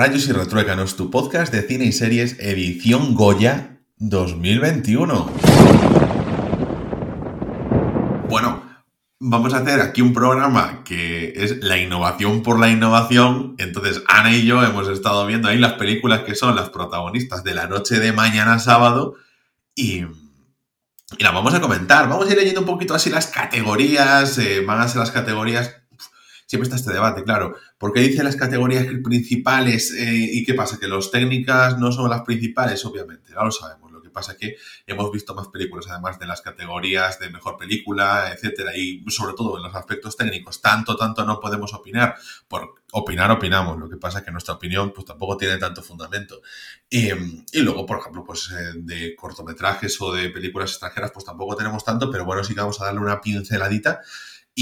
Rayos y Retruécanos, tu podcast de cine y series edición Goya 2021. Bueno, vamos a hacer aquí un programa que es la innovación por la innovación. Entonces, Ana y yo hemos estado viendo ahí las películas que son las protagonistas de la noche de mañana sábado y, y las vamos a comentar. Vamos a ir leyendo un poquito así las categorías, eh, van a ser las categorías siempre está este debate, claro. ¿Por qué dice las categorías principales eh, y qué pasa? ¿Que los técnicas no son las principales? Obviamente, ya lo sabemos. Lo que pasa es que hemos visto más películas, además de las categorías de mejor película, etcétera, y sobre todo en los aspectos técnicos, tanto, tanto no podemos opinar. Por opinar, opinamos. Lo que pasa es que nuestra opinión, pues tampoco tiene tanto fundamento. Y, luego, por ejemplo, pues eh, de cortometrajes o de películas extranjeras, pues tampoco tenemos tanto, pero bueno, sí que vamos a darle una pinceladita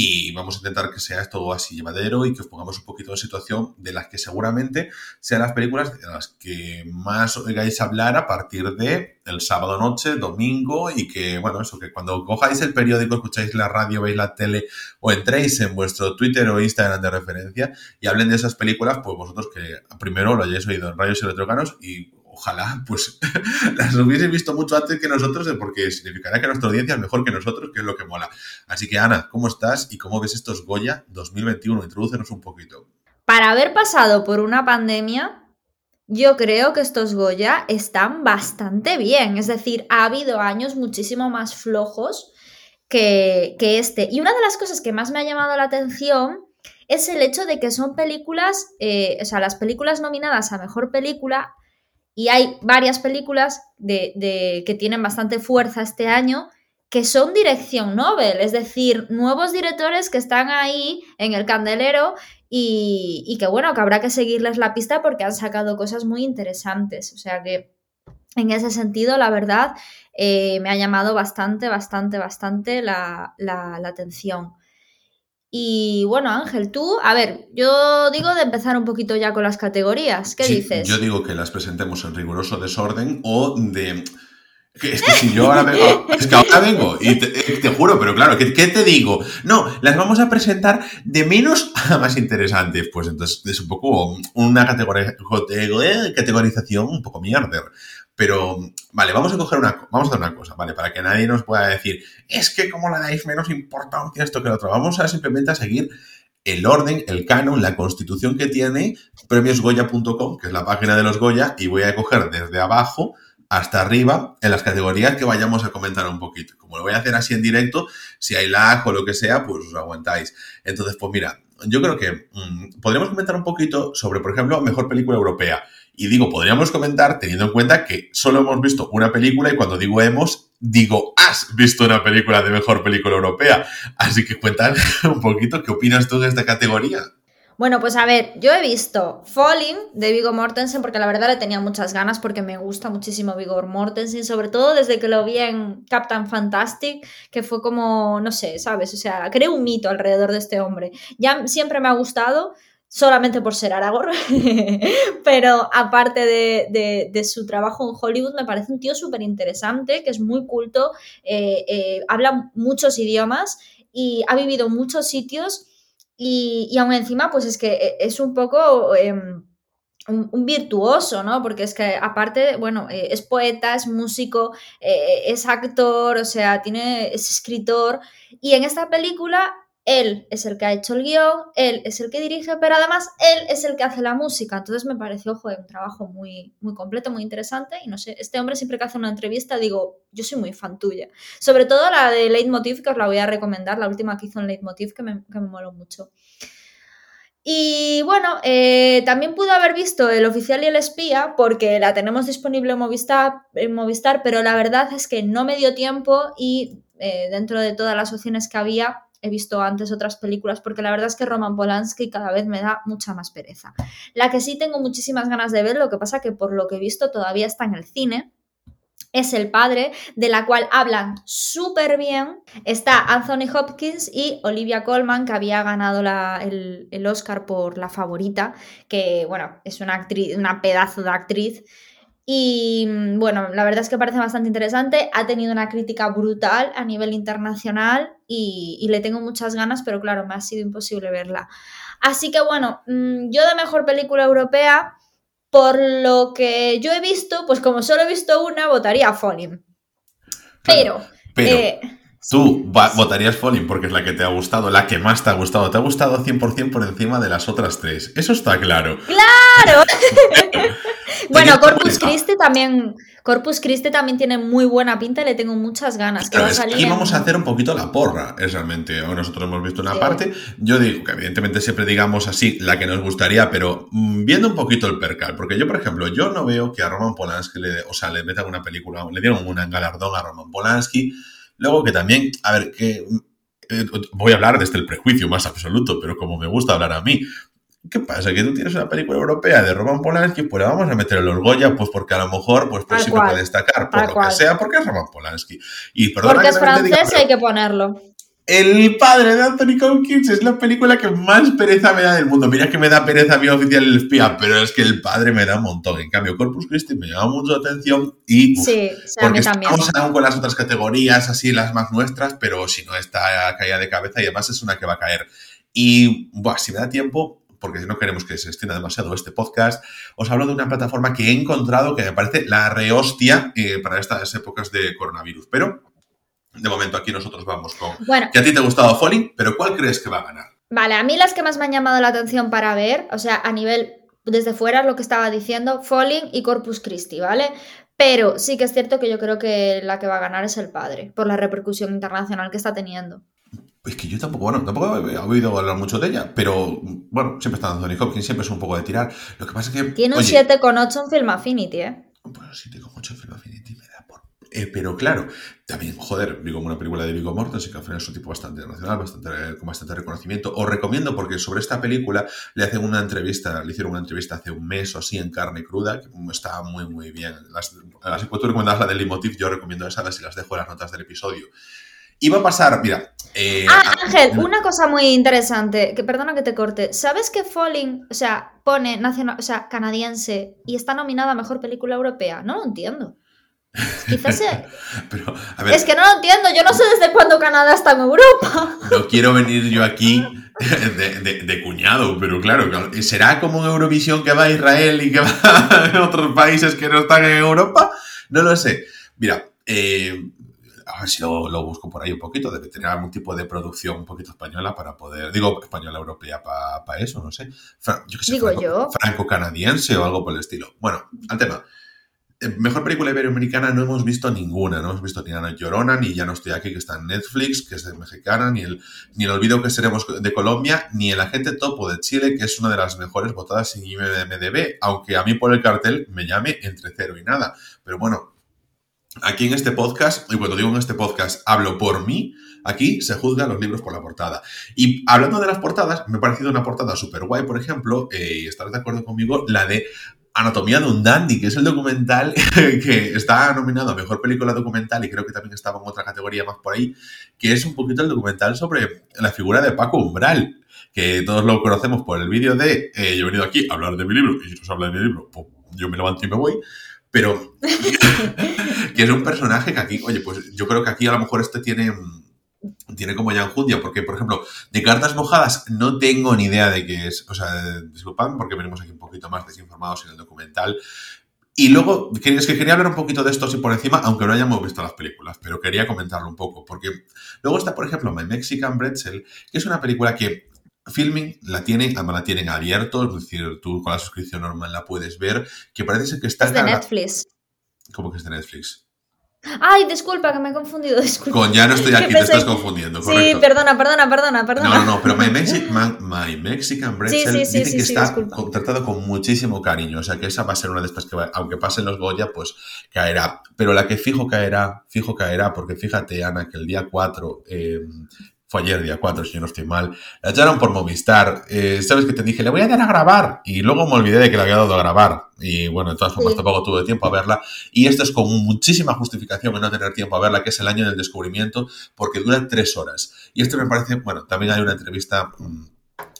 y vamos a intentar que sea esto así llevadero y que os pongamos un poquito en situación de las que seguramente sean las películas de las que más oigáis hablar a partir de el sábado noche, domingo y que, bueno, eso, que cuando cojáis el periódico, escucháis la radio, veis la tele o entréis en vuestro Twitter o Instagram de referencia y hablen de esas películas, pues vosotros que primero lo hayáis oído en Rayos Electrocanos y ojalá pues las hubiese visto mucho antes que nosotros, eh, porque significará que nuestra audiencia es mejor que nosotros, que es lo que mola. Así que Ana, ¿cómo estás y cómo ves estos Goya 2021? Introdúcenos un poquito. Para haber pasado por una pandemia, yo creo que estos Goya están bastante bien. Es decir, ha habido años muchísimo más flojos que, este. Y una de las cosas que más me ha llamado la atención es el hecho de que son películas, eh, o sea, las películas nominadas a mejor película y hay varias películas de, que tienen bastante fuerza este año que son dirección Nobel, es decir, nuevos directores que están ahí en el candelero y, que bueno, que habrá que seguirles la pista porque han sacado cosas muy interesantes. O sea que en ese sentido, la verdad, eh, me ha llamado bastante, bastante, bastante la atención. Y bueno, Ángel, tú, a ver, yo digo de empezar un poquito ya con las categorías. ¿Qué dices? Yo digo que las presentemos en riguroso desorden o de. Es que si yo ahora vengo, es que ahora vengo y te, juro, pero claro, ¿qué, te digo? No, las vamos a presentar de menos a más interesantes. Pues entonces es un poco una categoría, categorización un poco mierder. Pero, vale, vamos a coger una, vamos a hacer una cosa, ¿vale? Para que nadie nos pueda decir, es que como le dais menos importancia esto que a otro. Vamos a simplemente a seguir el orden, el canon, la constitución que tiene premiosgoya.com, que es la página de los Goya, y voy a coger desde abajo hasta arriba en las categorías que vayamos a comentar un poquito. Como lo voy a hacer así en directo, si hay lag o lo que sea, pues os aguantáis. Entonces, pues mira, yo creo que mm, podríamos comentar un poquito sobre, por ejemplo, mejor película europea. Y digo, podríamos comentar teniendo en cuenta que solo hemos visto una película y cuando digo hemos, digo, has visto una película de mejor película europea. Así que cuéntame un poquito qué opinas tú de esta categoría. Bueno, pues a ver, yo he visto Falling de Viggo Mortensen porque la verdad le tenía muchas ganas porque me gusta muchísimo Viggo Mortensen, sobre todo desde que lo vi en Captain Fantastic, que fue como, no sé, ¿sabes? O sea, creé un mito alrededor de este hombre. Ya siempre me ha gustado, solamente por ser Aragorn, pero aparte de, su trabajo en Hollywood, me parece un tío súper interesante, que es muy culto, eh, eh, habla muchos idiomas y ha vivido muchos sitios y, y aún encima, pues es que eh, es un poco... Em, un, virtuoso, ¿no? Porque es que aparte, bueno, es poeta, es músico, es actor, o sea, tiene, es escritor. Y en esta película él es el que ha hecho el guion, él es el que dirige, pero además él es el que hace la música. Entonces me pareció un trabajo muy, muy completo, muy interesante. Y no sé, este hombre siempre que hace una entrevista digo, yo soy muy fan tuya. Sobre todo la de Leitmotiv, que os la voy a recomendar, la última que hizo en Leitmotiv, que me, que me moló mucho. Y bueno, eh, también pudo haber visto El oficial y el espía porque la tenemos disponible en Movistar, en Movistar pero la verdad es que no me dio tiempo y eh, dentro de todas las opciones que había, he visto antes otras películas, porque la verdad es que Roman Polanski cada vez me da mucha más pereza. La que sí tengo muchísimas ganas de ver, lo que pasa que por lo que he visto todavía está en el cine, es el padre, de la cual hablan súper bien. Está Anthony Hopkins y Olivia Colman, que había ganado el, el, Oscar por La Favorita, que bueno, es una actriz, una pedazo de actriz. Y mm, bueno, la verdad es que parece bastante interesante. Ha tenido una crítica brutal a nivel internacional y, le tengo muchas ganas, pero claro, me ha sido imposible verla. Así que bueno, mm, yo de mejor película europea, por lo que yo he visto, pues como solo he visto una, votaría a Falling. Pero, pero eh, tú va- votarías Falling porque es la que te ha gustado, la que más te ha gustado. Te ha gustado 100% por encima de las otras tres. Eso está claro. ¡Claro! bueno, Corpus Christi también. Corpus Christi también tiene muy buena pinta y le tengo muchas ganas. Que va a salir en- vamos a hacer un poquito la porra, es realmente. Nosotros hemos visto una Sí. parte. Yo digo que evidentemente siempre digamos así la que nos gustaría, pero mm, viendo un poquito el percal. Porque yo, por ejemplo, yo no veo que a Roman Polanski le, o sea, le metan una película, le dieron un galardón a Roman Polanski. Luego que también, a ver, que eh, voy a hablar desde el prejuicio más absoluto, pero como me gusta hablar a mí. ¿Qué pasa? Que tú tienes una película europea de Roman Polanski, pues la vamos a meter en los Goya, pues porque a lo mejor, pues, pues sí cual. me puede destacar, por lo cual. que sea, porque es Roman Polanski. Y perdona Porque que es diga, francés pero hay que ponerlo. El padre de Anthony Hopkins es la película que más pereza me da del mundo. Mira que me da pereza mi oficial el espía, pero es que el padre me da un montón. En cambio, Corpus Christi me llama mucho la atención y uf, Sí, o sea, a porque mí estamos aún con las otras categorías, así las más nuestras, pero si no está caída de cabeza y además es una que va a caer. Y buah, si me da tiempo, porque no queremos que se extienda demasiado este podcast, os hablo de una plataforma que he encontrado que me parece la rehostia eh, para estas épocas de coronavirus. Pero de momento aquí nosotros vamos con Bueno, que a ti te ha gustado Falling, pero ¿cuál crees que va a ganar? vale, a mí las que más me han llamado la atención para ver, o sea, a nivel desde fuera lo que estaba diciendo, Falling y Corpus Christi, ¿vale? Pero sí que es cierto que yo creo que la que va a ganar es el padre, por la repercusión internacional que está teniendo. Es que yo tampoco, bueno, tampoco he oído hablar mucho de ella, pero bueno, siempre está Anthony Hopkins, siempre es un poco de tirar. Lo que pasa es que. Tiene un oye, 7,8 en Film Affinity, ¿eh? Bueno, si tengo mucho Film Affinity me da por... Eh, pero claro, también, joder, digo, una película de Viggo Mortensen, que al final es un tipo bastante internacional, bastante, con bastante reconocimiento. Os recomiendo porque sobre esta película le hacen una entrevista, le hicieron una entrevista hace un mes o así en carne cruda, que está muy, muy bien. Las, las que tú recomendabas la del Leitmotiv, yo recomiendo esas y las dejo en las notas del episodio. Va a pasar, mira... eh, Ah, Ángel, una cosa muy interesante, que perdona que te corte. ¿Sabes que Falling, o sea, pone nacional, o sea, canadiense y está nominada a mejor película europea? No lo entiendo. Quizás sea- Pero, a ver, Es que no lo entiendo, yo no sé desde cuándo Canadá está en Europa. no quiero venir yo aquí de, de- de cuñado, pero claro, claro, ¿será como en Eurovisión que va a Israel y que va a otros países que no están en Europa? No lo sé. Mira, eh, a ver si lo, lo busco por ahí un poquito, debe tener algún tipo de producción un poquito española para poder, digo, española europea para eso, no sé. Fra- yo qué sé, Digo franco- yo. franco-canadiense o algo por el estilo. Bueno, al tema. Eh, Mejor película iberoamericana no hemos visto ninguna, no hemos visto ni Ana Llorona, ni Ya no estoy aquí, que está en Netflix, que es de mexicana, ni el, ni el Olvido que seremos de Colombia, ni el Agente Topo de Chile, que es una de las mejores votadas en IMDB, aunque a mí por el cartel me llame entre cero y nada. Pero bueno, aquí en este podcast, y cuando digo en este podcast, hablo por mí, aquí se juzgan los libros por la portada. Y hablando de las portadas, me ha parecido una portada súper guay, por ejemplo, eh, y estarás de acuerdo conmigo, la de Anatomía de un Dandy, que es el documental que está nominado a Mejor Película Documental y creo que también estaba en otra categoría más por ahí, que es un poquito el documental sobre la figura de Paco Umbral, que todos lo conocemos por el vídeo de eh, yo he venido aquí a hablar de mi libro y si no se habla de mi libro, pues yo me levanto y me voy. Pero que es un personaje que aquí, oye, pues yo creo que aquí a lo mejor este tiene, tiene como ya enjundia, porque, por ejemplo, de cartas mojadas no tengo ni idea de qué es. O sea, disculpad, porque venimos aquí un poquito más desinformados en el documental. Y luego, es que quería hablar un poquito de esto así por encima, aunque no hayamos visto las películas, pero quería comentarlo un poco, porque luego está, por ejemplo, My Mexican Pretzel, que es una película que Filming la tienen, además la tienen abierto, es decir, tú con la suscripción normal la puedes ver, que parece ser que está... Es de Netflix. ¿Cómo que es de Netflix? Ay, disculpa, que me he confundido, disculpa. Con ya no estoy aquí, te estás confundiendo, Sí, perdona, perdona, perdona, perdona. No, no, no, pero My, Mexi- My Mexican Pretzel Sí, sí, sí, que está disculpa. con- tratado con muchísimo cariño. O sea, que esa va a ser una de estas que, va- aunque pasen los Goya, pues caerá. Pero la que fijo caerá, fijo caerá, porque fíjate, Ana, que el día 4, eh, fue ayer, día 4, si yo no estoy mal, la echaron por Movistar. Eh, ¿Sabes que te dije? Le voy a dar a grabar. Y luego me olvidé de que le había dado a grabar. Y bueno, de todas formas, Sí. tampoco tuve tiempo a verla. Y esto es con muchísima justificación en no tener tiempo a verla, que es el año del descubrimiento, porque dura tres horas. Y esto me parece, bueno, también hay una entrevista mm,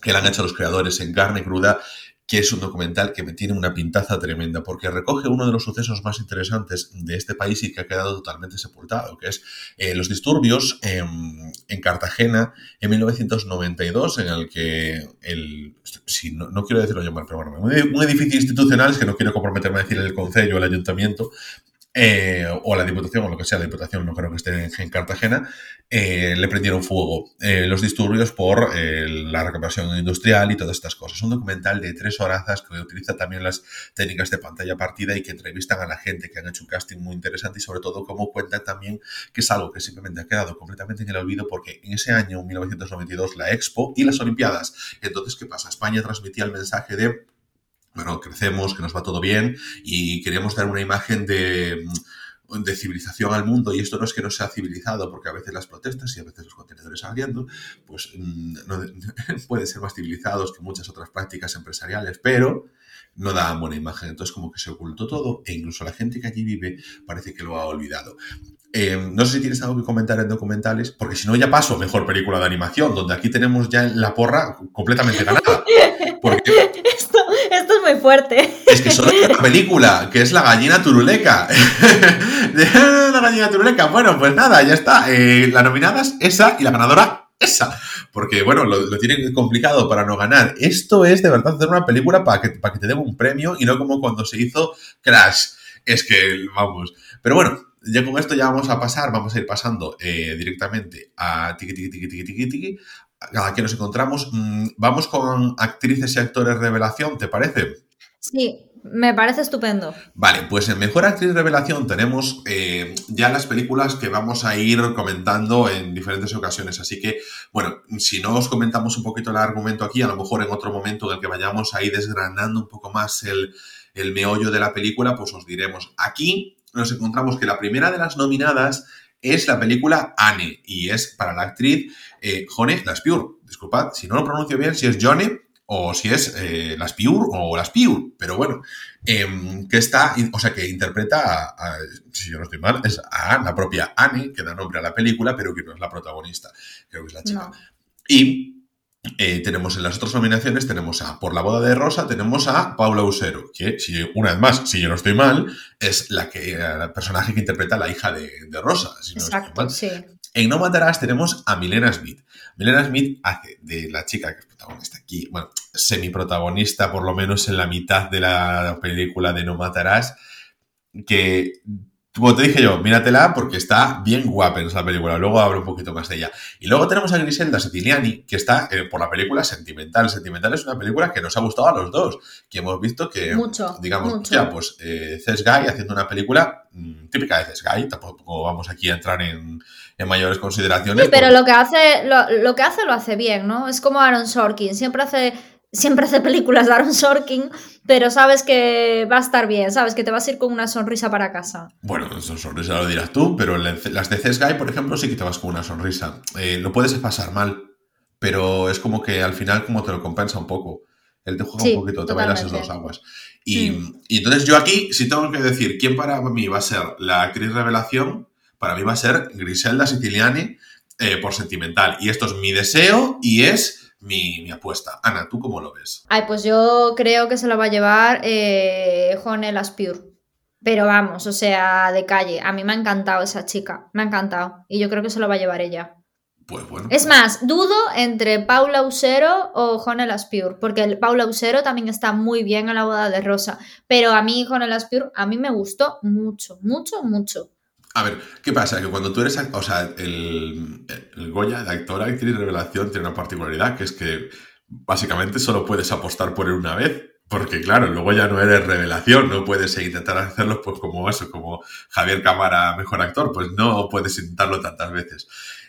que le han hecho los creadores en carne cruda. Que es un documental que me tiene una pintaza tremenda, porque recoge uno de los sucesos más interesantes de este país y que ha quedado totalmente sepultado, que es eh, los disturbios en, Cartagena en 1992, en el que el, si no, quiero decirlo yo mal, pero bueno, un edificio institucional, es que no quiero comprometerme a decir el Consejo o el Ayuntamiento, eh, o la Diputación, o lo que sea, la Diputación no creo que esté en, Cartagena, eh, le prendieron fuego eh, los disturbios por la recuperación industrial y todas estas cosas. Un documental de tres horas que utiliza también las técnicas de pantalla partida y que entrevistan a la gente que han hecho un casting muy interesante y sobre todo cómo cuentan también que es algo que simplemente ha quedado completamente en el olvido porque en ese año, 1992, la Expo y las Olimpiadas. Entonces, ¿qué pasa? España transmitía el mensaje de bueno, crecemos, que nos va todo bien y queríamos dar una imagen de, de civilización al mundo. Y esto no es que no sea civilizado porque a veces las protestas y a veces los contenedores saliendo pues mm, no, pueden ser más civilizados que muchas otras prácticas empresariales pero no dan buena imagen. Entonces como que se ocultó todo e incluso la gente que allí vive parece que lo ha olvidado eh, no sé si tienes algo que comentar en documentales, porque si no ya paso mejor película de animación, donde aquí tenemos ya la porra completamente ganada. esto, esto, es muy fuerte. Es que solo hay una película, que es La gallina turuleca. la gallina turuleca. Bueno, pues nada, ya está. Eh, la nominada es esa y la ganadora esa. Porque, bueno, lo, tienen complicado para no ganar. Esto es de verdad hacer una película para que, para que te den un premio y no como cuando se hizo Crash. Es que, vamos. Pero bueno, ya con esto ya vamos a pasar, vamos a ir pasando eh, directamente a tiki tiki tiki tiki tiki tiki. Cada que nos encontramos, mm, vamos con actrices y actores revelación, ¿te parece? Sí, me parece estupendo. Vale, pues en Mejor Actriz Revelación tenemos eh, ya las películas que vamos a ir comentando en diferentes ocasiones. Así que, bueno, si no os comentamos un poquito el argumento aquí, a lo mejor en otro momento en el que vayamos a ir desgranando un poco más el, el meollo de la película, pues os diremos. Aquí nos encontramos que la primera de las nominadas es la película Anne y es para la actriz eh, Jone Laspiur. Disculpad si no lo pronuncio bien, si es Jone o si es eh, Laspiur o Laspiur, pero bueno, em, que está, o sea, que interpreta, a, si yo no estoy mal, es a la propia Anne, que da nombre a la película, pero que no es la protagonista, creo que es la chica. Y eh, tenemos en las otras nominaciones, tenemos a Por la boda de Rosa, tenemos a Paula Usero, que, si, una vez más, si yo no estoy mal, es la que el personaje que interpreta a la hija de, Rosa. Exacto, sí. En No Matarás tenemos a Milena Smith. Milena Smith hace de la chica que es protagonista aquí, bueno, semi-protagonista por lo menos en la mitad de la película de No Matarás, que como te dije yo, míratela porque está bien guapa en esa película. Luego hablo un poquito más de ella. Y luego tenemos a Griselda Siciliani, que está eh, por la película Sentimental. Sentimental es una película que nos ha gustado a los dos. Que hemos visto que, mucho, digamos, ya, pues eh, Guy haciendo una película mm, típica de Guy. Tampoco vamos aquí a entrar en, mayores consideraciones. Sí, pero lo que hace lo, lo, que hace lo hace bien, ¿no? Es como Aaron Sorkin. Siempre hace siempre hace películas de Aaron Sorkin, pero sabes que va a estar bien, sabes que te vas a ir con una sonrisa para casa. Bueno, sonrisa lo dirás tú, pero las de CSGI, por ejemplo, sí que te vas con una sonrisa. Eh, lo puedes pasar mal, pero es como que al final como te lo compensa un poco. Él te juega un poquito, te baila esas dos aguas. Y, mm. y, entonces yo aquí, si tengo que decir quién para mí va a ser la actriz revelación, para mí va a ser Griselda Siciliani eh, por sentimental. Y esto es mi deseo y es mi, apuesta. Ana, ¿tú cómo lo ves? Ay, pues yo creo que se lo va a llevar eh, Jonel Aspure. Pero vamos, o sea, de calle. A mí me ha encantado esa chica. Me ha encantado. Y yo creo que se lo va a llevar ella. Pues bueno. Es más, dudo entre Paula Usero o Jonel Aspure, porque Paula Usero también está muy bien en la boda de Rosa. Pero a mí, Jonel Aspure, a mí me gustó mucho, mucho, mucho. A ver, ¿qué pasa? Que cuando tú eres, o sea, el, Goya, de actor, actriz revelación, tiene una particularidad, que es que básicamente solo puedes apostar por él una vez. Porque claro, luego ya no eres revelación, no puedes intentar hacerlo pues como eso, como Javier Cámara, mejor actor, pues no puedes intentarlo tantas veces.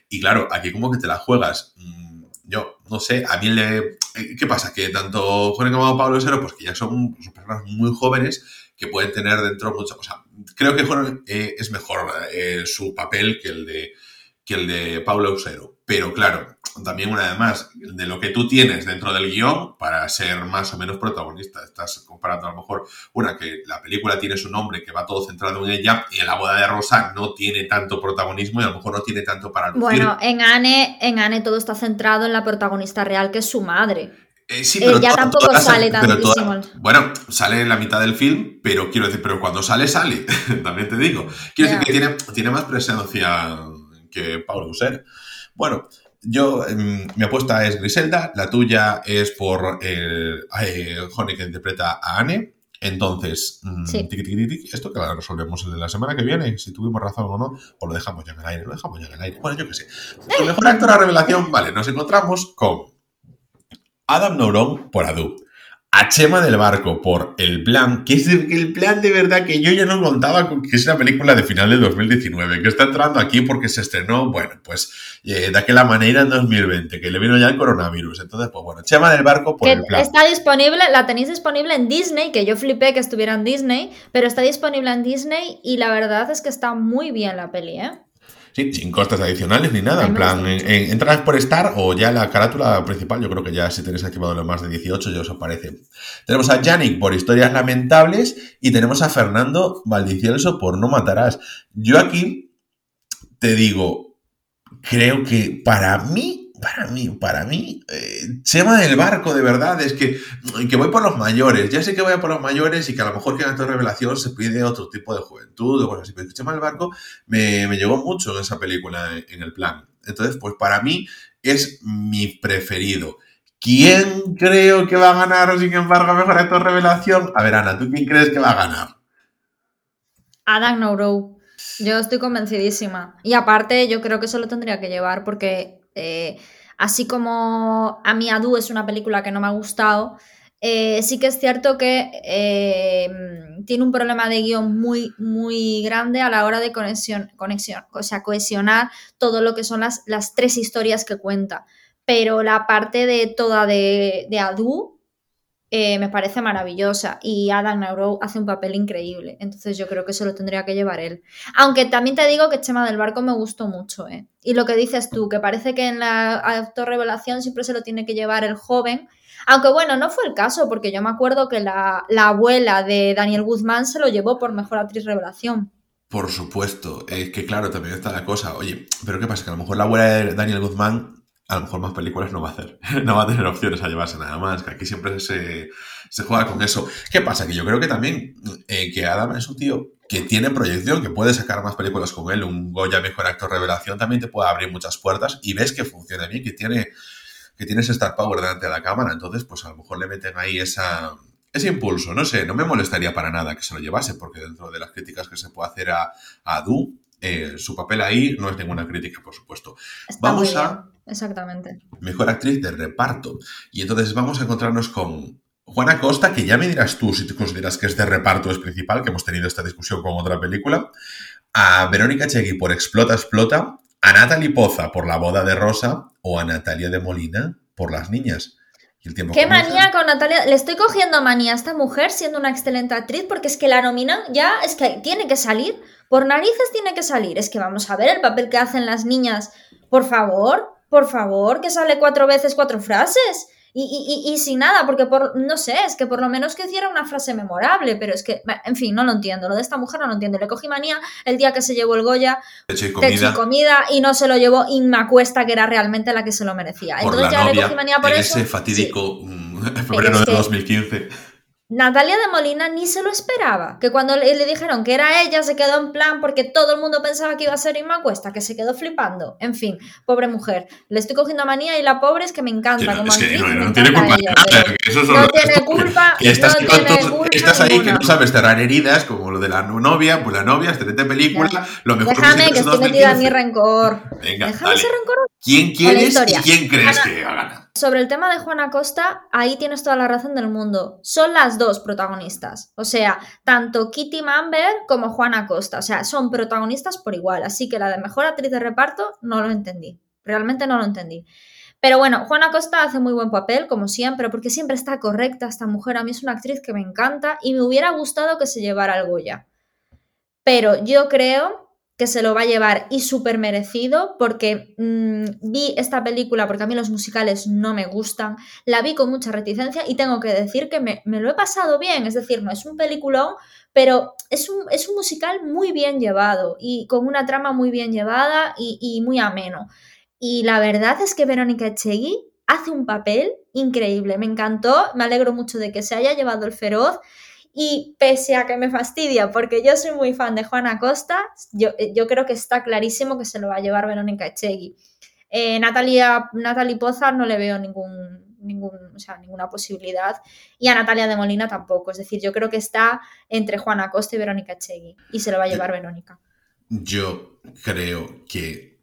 Y claro, aquí como que te la juegas. Mm, yo, no sé, a mí le... Eh, ¿Qué pasa? Que tanto Juan como Pablo Sero, pues que ya son personas muy jóvenes que pueden tener dentro muchas cosas creo que eh, es mejor eh, su papel que el de que el de Paula Usero. Pero claro, también una vez más, de lo que tú tienes dentro del guion para ser más o menos protagonista. Estás comparando a lo mejor una que la película tiene su nombre, que va todo centrado en ella, y en la boda de Rosa no tiene tanto protagonismo y a lo mejor no tiene tanto para lucir. Bueno, en Anne, en Anne todo está centrado en la protagonista real, que es su madre. Eh, sí, pero ya tampoco sale toda- tantísimo. bueno, sale en la mitad del film, pero quiero decir, pero cuando sale, sale. También te digo. Quiero decir que tiene, tiene más presencia que Paulo User. Bueno, yo, em, mi apuesta es Griselda, la tuya es por el eh, Honey que interpreta a Anne. Entonces, mm, Sí. tiqui, tiqui, tiqui, esto que lo resolvemos la semana que viene, si tuvimos razón o no, o lo dejamos ya en el aire, lo dejamos ya en el aire. Bueno, yo qué sé. El mejor actor a revelación, vale, nos encontramos con Adam Nouron por Adu. A Chema del Barco por El Plan, que es el, el plan de verdad que yo ya no contaba con que es una película de final de 2019, que está entrando aquí porque se estrenó, bueno, pues eh, de aquella manera en 2020, que le vino ya el coronavirus. Entonces, pues bueno, Chema del Barco por Que El Plan. está disponible, la tenéis disponible en Disney, que yo flipé que estuviera en Disney, pero está disponible en Disney y la verdad es que está muy bien la peli, ¿eh? Sí, sin costes adicionales ni nada. En plan, en- entras por Star o ya la carátula principal, yo creo que ya si tenéis activado lo más de 18 ya os aparece. Tenemos a Yannick por Historias Lamentables y tenemos a Fernando Valdicielso por No Matarás. Yo aquí te digo, creo que para mí, para mí, para mí, eh, Chema del Barco, de verdad, es que, que voy por los mayores. Ya sé que voy a por los mayores y que a lo mejor que en esta revelación se pide otro tipo de juventud o cosas así, pero Chema del Barco me, me llegó mucho en esa película en, en el plan. Entonces, pues para mí es mi preferido. ¿Quién creo que va a ganar, sin embargo, mejor actor revelación? A ver, Ana, ¿tú quién crees que va a ganar? Adam No Yo estoy convencidísima. Y aparte, yo creo que eso lo tendría que llevar porque eh, así como a mí Adu es una película que no me ha gustado, eh, sí que es cierto que eh, tiene un problema de guion muy, muy grande a la hora de conexión, conexión, o sea, cohesionar todo lo que son las, las tres historias que cuenta. Pero la parte de toda de, de Adu eh, me parece maravillosa y Adam Nauro hace un papel increíble. Entonces yo creo que eso lo tendría que llevar él. Aunque también te digo que Chema del Barco me gustó mucho. ¿eh? Y lo que dices tú, que parece que en la actor revelación siempre se lo tiene que llevar el joven. Aunque bueno, no fue el caso, porque yo me acuerdo que la, la abuela de Daniel Guzmán se lo llevó por mejor actriz revelación. Por supuesto, es que claro, también está la cosa. Oye, pero ¿qué pasa? Que a lo mejor la abuela de Daniel Guzmán, a lo mejor más películas no va a hacer. No va a tener opciones a llevarse nada más. Que aquí siempre se, se juega con eso. ¿Qué pasa? Que yo creo que también eh, que Adam es un tío que tiene proyección, que puede sacar más películas con él. Un Goya Mejor Actor Revelación también te puede abrir muchas puertas y ves que funciona bien, que tiene, que tiene ese star power delante de la cámara. Entonces, pues a lo mejor le meten ahí esa, ese impulso. No sé, no me molestaría para nada que se lo llevase, porque dentro de las críticas que se puede hacer a, a Du, eh, su papel ahí no es ninguna crítica, por supuesto. Está Vamos a- Exactamente. Mejor actriz de reparto. Y entonces vamos a encontrarnos con Juana Costa, que ya me dirás tú si te consideras que es de reparto es principal, que hemos tenido esta discusión con otra película. A Verónica Chegui por Explota, Explota. A Natalie Poza por La boda de Rosa. O a Natalia de Molina por Las niñas. Y el tiempo Qué comienza. manía con Natalia. Le estoy cogiendo manía a esta mujer siendo una excelente actriz porque es que la nominan ya, es que tiene que salir. Por narices tiene que salir. Es que vamos a ver el papel que hacen las niñas. Por favor, por favor, que sale cuatro veces cuatro frases. Y, y- y- y sin nada, porque por, no sé, es que por lo menos que hiciera una frase memorable, pero es que, en fin, no lo entiendo. Lo de esta mujer no lo entiendo. Le cogí manía el día que se llevó el Goya, de comida. comida, y no se lo llevó Inma Cuesta, que era realmente la que se lo merecía. por Entonces la ya le novia cogí manía por en eso. ese fatídico febrero es de que- 2015. Natalia de Molina ni se lo esperaba. Que cuando le, le dijeron que era ella, se quedó en plan porque todo el mundo pensaba que iba a ser Inma Cuesta, que se quedó flipando. En fin, pobre mujer. Le estoy cogiendo manía y la pobre es que me encanta. Que no, como es que no, no tiene culpa ella, nada, que eso no tiene culpa, que estás, no tiene culpa estás ahí que ninguna. no sabes cerrar heridas, como lo de la novia, pues la novia, excelente película, lo mejor Déjame que es estoy metida en mi 2015. rencor. Venga, Déjame dale. ser rencorosa. ¿Quién quieres y quién crees Ana- que gana? Sobre el tema de Juana Costa, ahí tienes toda la razón del mundo. Son las dos protagonistas. O sea, tanto Kitty Mamber como Juana Costa. O sea, son protagonistas por igual. Así que la de mejor actriz de reparto no lo entendí. Realmente no lo entendí. Pero bueno, Juana Costa hace muy buen papel, como siempre, porque siempre está correcta esta mujer. A mí es una actriz que me encanta y me hubiera gustado que se llevara el Goya. Pero yo creo que se lo va a llevar y súper merecido porque mm, vi esta película porque a mí los musicales no me gustan, la vi con mucha reticencia y tengo que decir que me, me lo he pasado bien, es decir, no es un peliculón, pero es un, es un musical muy bien llevado y con una trama muy bien llevada y, y muy ameno. Y la verdad es que Verónica Echegui hace un papel increíble, me encantó, me alegro mucho de que se haya llevado el feroz y pese a que me fastidia, porque yo soy muy fan de Juana Costa, yo, eh, yo creo que está clarísimo que se lo va a llevar Verónica Echegui. Eh, Natalia, Natalie Poza no le veo ningún, ningún, o sea, ninguna posibilidad. Y a Natalia de Molina tampoco. Es decir, yo creo que está entre Juana Costa y Verónica Echegui. Y se lo va a llevar Verónica. Yo creo que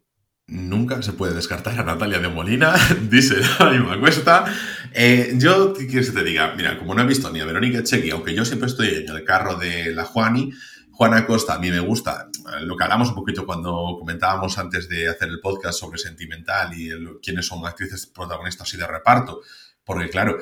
nunca se puede descartar a Natalia de Molina, dice la misma cuesta. Eh, yo, ¿qué quieres que te diga? Mira, como no he visto ni a Verónica Echegui, aunque yo siempre estoy en el carro de la Juani, Juana Costa a mí me gusta. Lo que hablamos un poquito cuando comentábamos antes de hacer el podcast sobre Sentimental y quiénes son actrices protagonistas y de reparto. Porque claro,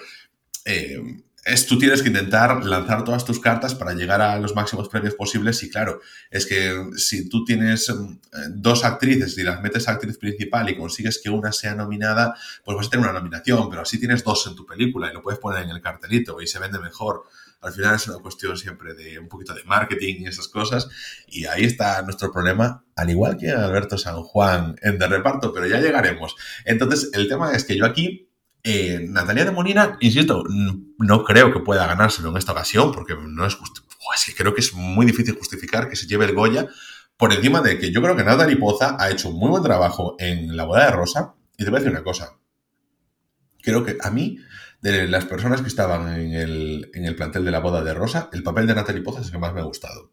eh, es, tú tienes que intentar lanzar todas tus cartas para llegar a los máximos premios posibles y claro, es que si tú tienes mm, dos actrices y las metes a actriz principal y consigues que una sea nominada, pues vas a tener una nominación, pero así tienes dos en tu película y lo puedes poner en el cartelito y se vende mejor. Al final es una cuestión siempre de un poquito de marketing y esas cosas. Y ahí está nuestro problema, al igual que Alberto San Juan en de reparto, pero ya llegaremos. Entonces, el tema es que yo aquí eh, Natalia de Molina, insisto, no creo que pueda ganárselo en esta ocasión, porque no es. Es que creo que es muy difícil justificar que se lleve el Goya, por encima de que yo creo que Natalie Poza ha hecho un muy buen trabajo en La Boda de Rosa. Y te voy a decir una cosa. Creo que a mí de las personas que estaban en el, plantel de la boda de Rosa, el papel de Natalie Poza es el que más me ha gustado.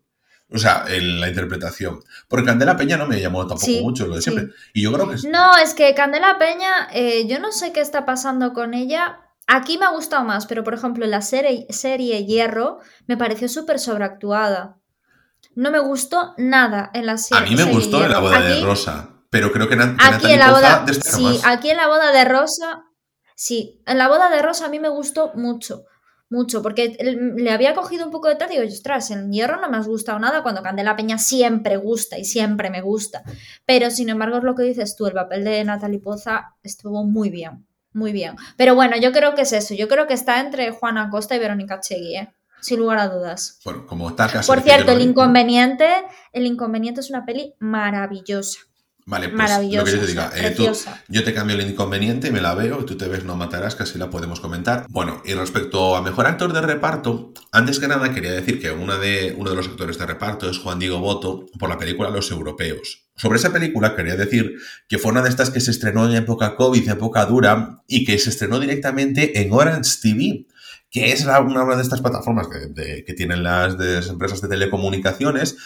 O sea, en la interpretación. Porque Candela Peña no me llamó tampoco mucho lo de siempre. Y yo creo que No, es que Candela Peña, eh, yo no sé qué está pasando con ella. Aquí me ha gustado más, pero por ejemplo, en la serie, serie Hierro me pareció súper sobreactuada. No me gustó nada en la serie. A mí me gustó en la boda de Rosa, pero creo que, aquí en la boda, sí, aquí en la boda de Rosa Sí, en la boda de Rosa a mí me gustó mucho, mucho, porque le había cogido un poco de tal y digo, ostras, en Hierro no me has gustado nada cuando Candela Peña siempre gusta y siempre me gusta. Pero sin embargo es lo que dices tú, el papel de Natalie Poza estuvo muy bien, muy bien. Pero bueno, yo creo que es eso, yo creo que está entre Juana Costa y Verónica Chegui, ¿eh? sin lugar a dudas. Bueno, como está Por cierto, el inconveniente, el inconveniente es una peli maravillosa. Vale, pues lo que yo te diga, eh, yo te cambio el inconveniente, me la veo, tú te ves No Matarás, que así la podemos comentar. Bueno, y respecto a mejor actor de reparto, antes que nada quería decir que una de, uno de los actores de reparto es Juan Diego Boto por la película Los Europeos. Sobre esa película quería decir que fue una de estas que se estrenó en época COVID, época dura, y que se estrenó directamente en Orange TV, que es una de estas plataformas que tienen las, las empresas de telecomunicaciones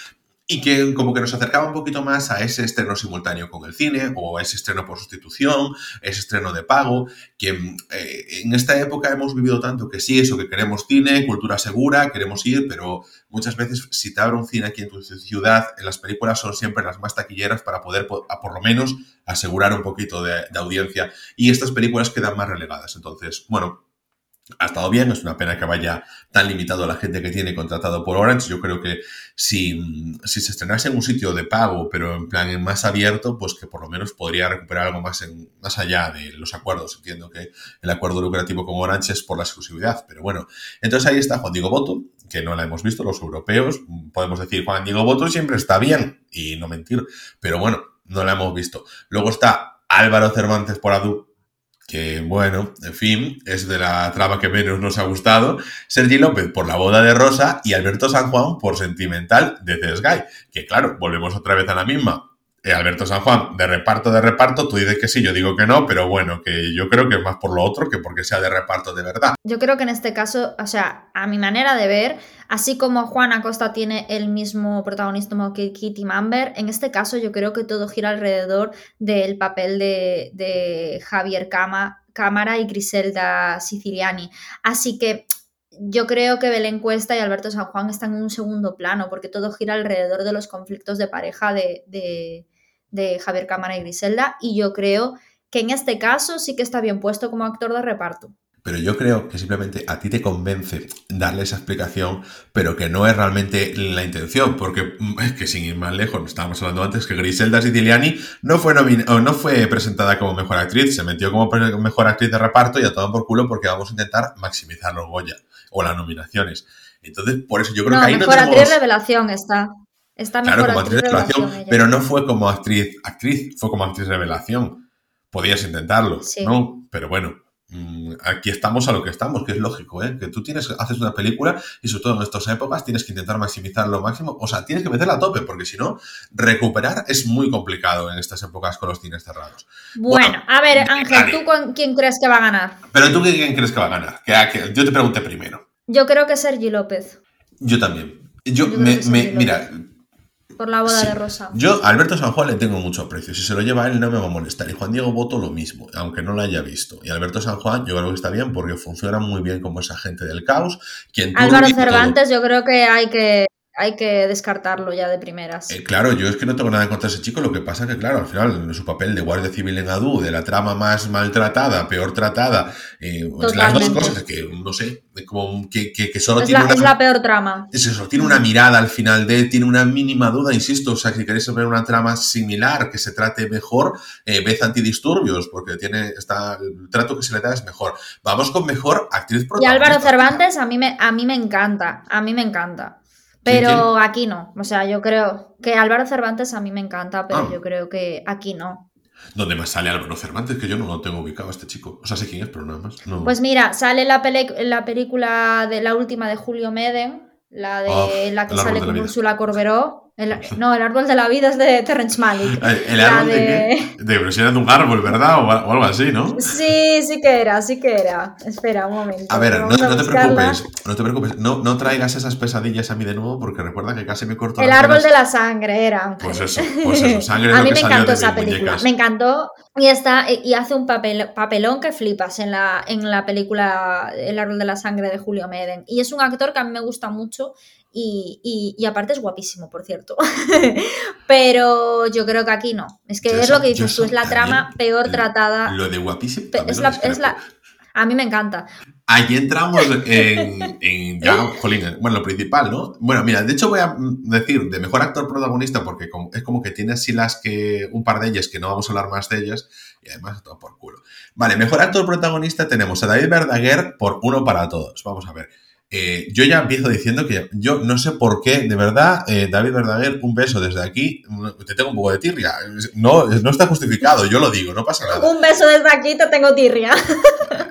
y que como que nos acercaba un poquito más a ese estreno simultáneo con el cine o a ese estreno por sustitución, ese estreno de pago, que eh, en esta época hemos vivido tanto que sí, eso que queremos cine, cultura segura, queremos ir, pero muchas veces si te abre un cine aquí en tu ciudad, las películas son siempre las más taquilleras para poder por, lo menos asegurar un poquito de, de audiencia y estas películas quedan más relegadas. Entonces, bueno, ha estado bien, es una pena que vaya tan limitado la gente que tiene contratado por Orange. Yo creo que si, si, se estrenase en un sitio de pago, pero en plan más abierto, pues que por lo menos podría recuperar algo más, en, más allá de los acuerdos. Entiendo que el acuerdo lucrativo con Orange es por la exclusividad, pero bueno. Entonces ahí está Juan Diego Boto, que no la hemos visto, los europeos. Podemos decir, Juan Diego Boto siempre está bien, y no mentir, pero bueno, no la hemos visto. Luego está Álvaro Cervantes por Adu, que bueno, en fin, es de la trama que menos nos ha gustado, Sergi López por La boda de Rosa y Alberto San Juan por Sentimental de Guy, que claro, volvemos otra vez a la misma. Eh, Alberto San Juan, de reparto, de reparto, tú dices que sí, yo digo que no, pero bueno, que yo creo que es más por lo otro que porque sea de reparto de verdad. Yo creo que en este caso, o sea, a mi manera de ver, así como Juan Acosta tiene el mismo protagonismo que Kitty Mamber, en este caso yo creo que todo gira alrededor del papel de, Javier Cama, Cámara y Griselda Siciliani. Así que yo creo que Belén Cuesta y Alberto San Juan están en un segundo plano, porque todo gira alrededor de los conflictos de pareja de, de Javier Cámara y Griselda, y yo creo que en este caso sí que está bien puesto como actor de reparto. Pero yo creo que simplemente a ti te convence darle esa explicación, pero que no es realmente la intención, porque mm, es que sin ir más lejos, estábamos hablando antes que Griselda Siciliani no fue, no fue presentada como mejor actriz, se metió como mejor actriz de reparto y a todo por culo porque vamos a intentar maximizar los Goya o las nominaciones. Entonces, por eso yo creo que ahí mejor no actriz revelación está. Está claro, como actriz revelación, pero no fue como actriz, actriz, fue como actriz revelación. podías intentarlo, Sí. ¿no? Pero bueno, mm, aquí estamos a lo que estamos, que es lógico, ¿eh? Que tú tienes, haces una película y sobre todo en estas épocas tienes que intentar maximizar lo máximo, o sea, tienes que meterla a tope, porque si no, recuperar es muy complicado en estas épocas con los cines cerrados. Bueno, Bueno, a ver. Ángel, ¿tú con quién crees que va a ganar? Pero tú, ¿quién crees que va a ganar? Que, que yo te pregunté primero. Yo creo que Sergi López, Yo también. Yo, me, mira, por la boda Sí. de Rosa. yo a Alberto San Juan le tengo mucho aprecio. Si se lo lleva a él no me va a molestar. Y Juan Diego Boto lo mismo, aunque no lo haya visto. Y Alberto San Juan yo creo que está bien porque funciona muy bien como ese agente del caos. Quien Álvaro todo. Cervantes, yo creo que hay que hay que descartarlo ya de primeras. Eh, claro, yo es que no tengo nada contra ese chico, lo que pasa que, claro, al final, su papel de guardia civil en Adu, de la trama más maltratada, peor tratada, eh, pues las dos cosas, que no sé, como que, que- que solo es, tiene la, una... es la peor trama. Es eso, tiene una mirada al final de, tiene una mínima duda, insisto, o sea, si queréis ver una trama similar, que se trate mejor, eh, ved antidisturbios, porque tiene, está, el trato que se le da es mejor. Vamos con mejor actriz Y protagonista. Álvaro Cervantes a mí me, a mí me encanta, a mí me encanta. Pero aquí no, o sea, yo creo que Álvaro Cervantes a mí me encanta, pero Ah. yo creo que aquí no. ¿Dónde más sale Álvaro Cervantes? Que yo no lo tengo ubicado a este chico. O sea, sé quién es, pero nada más. No. Pues mira, sale la, la película de la última de Julio Meden, la de Oh, la que sale con. Úrsula Corberó. El- no, el árbol de la vida es de Terrence Malick. ¿El árbol de... De pero si era de un árbol, ¿verdad? O, algo así, ¿no? Sí, sí que era, sí que era. Espera un momento. A ver, no, vamos a no te preocupes, no te preocupes. No, no traigas esas pesadillas a mí de nuevo porque recuerda que casi me corto El las árbol de la sangre era. Pues eso, pues eso, sangre a mí me encantó esa película. muñecas. Me encantó y está y hace un papel, papelón que flipas en la, en la película El árbol de la sangre de Julio Meden. Y es un actor que a mí me gusta mucho y, y- y aparte es guapísimo, por cierto. Pero yo creo que aquí no. Es que Yo es lo que dices tú, es la trama peor tratada. Lo de guapísimo. Es la- discrepo. es la- A mí me encanta. Ahí entramos en, en ya, jolín, bueno, lo principal, ¿no? Bueno, mira, de hecho voy a decir de mejor actor protagonista porque es como que tiene así las que, un par de ellas que no vamos a hablar más de ellas y además todo por culo. Vale, mejor actor protagonista tenemos a David Verdaguer por Uno para Todos. Vamos a ver. Eh, yo ya empiezo diciendo que yo no sé por qué, de verdad, eh, David Verdaguer, un beso desde aquí, te tengo un poco de tirria. No, no está justificado, yo lo digo, no pasa nada. Un beso desde aquí, te tengo tirria.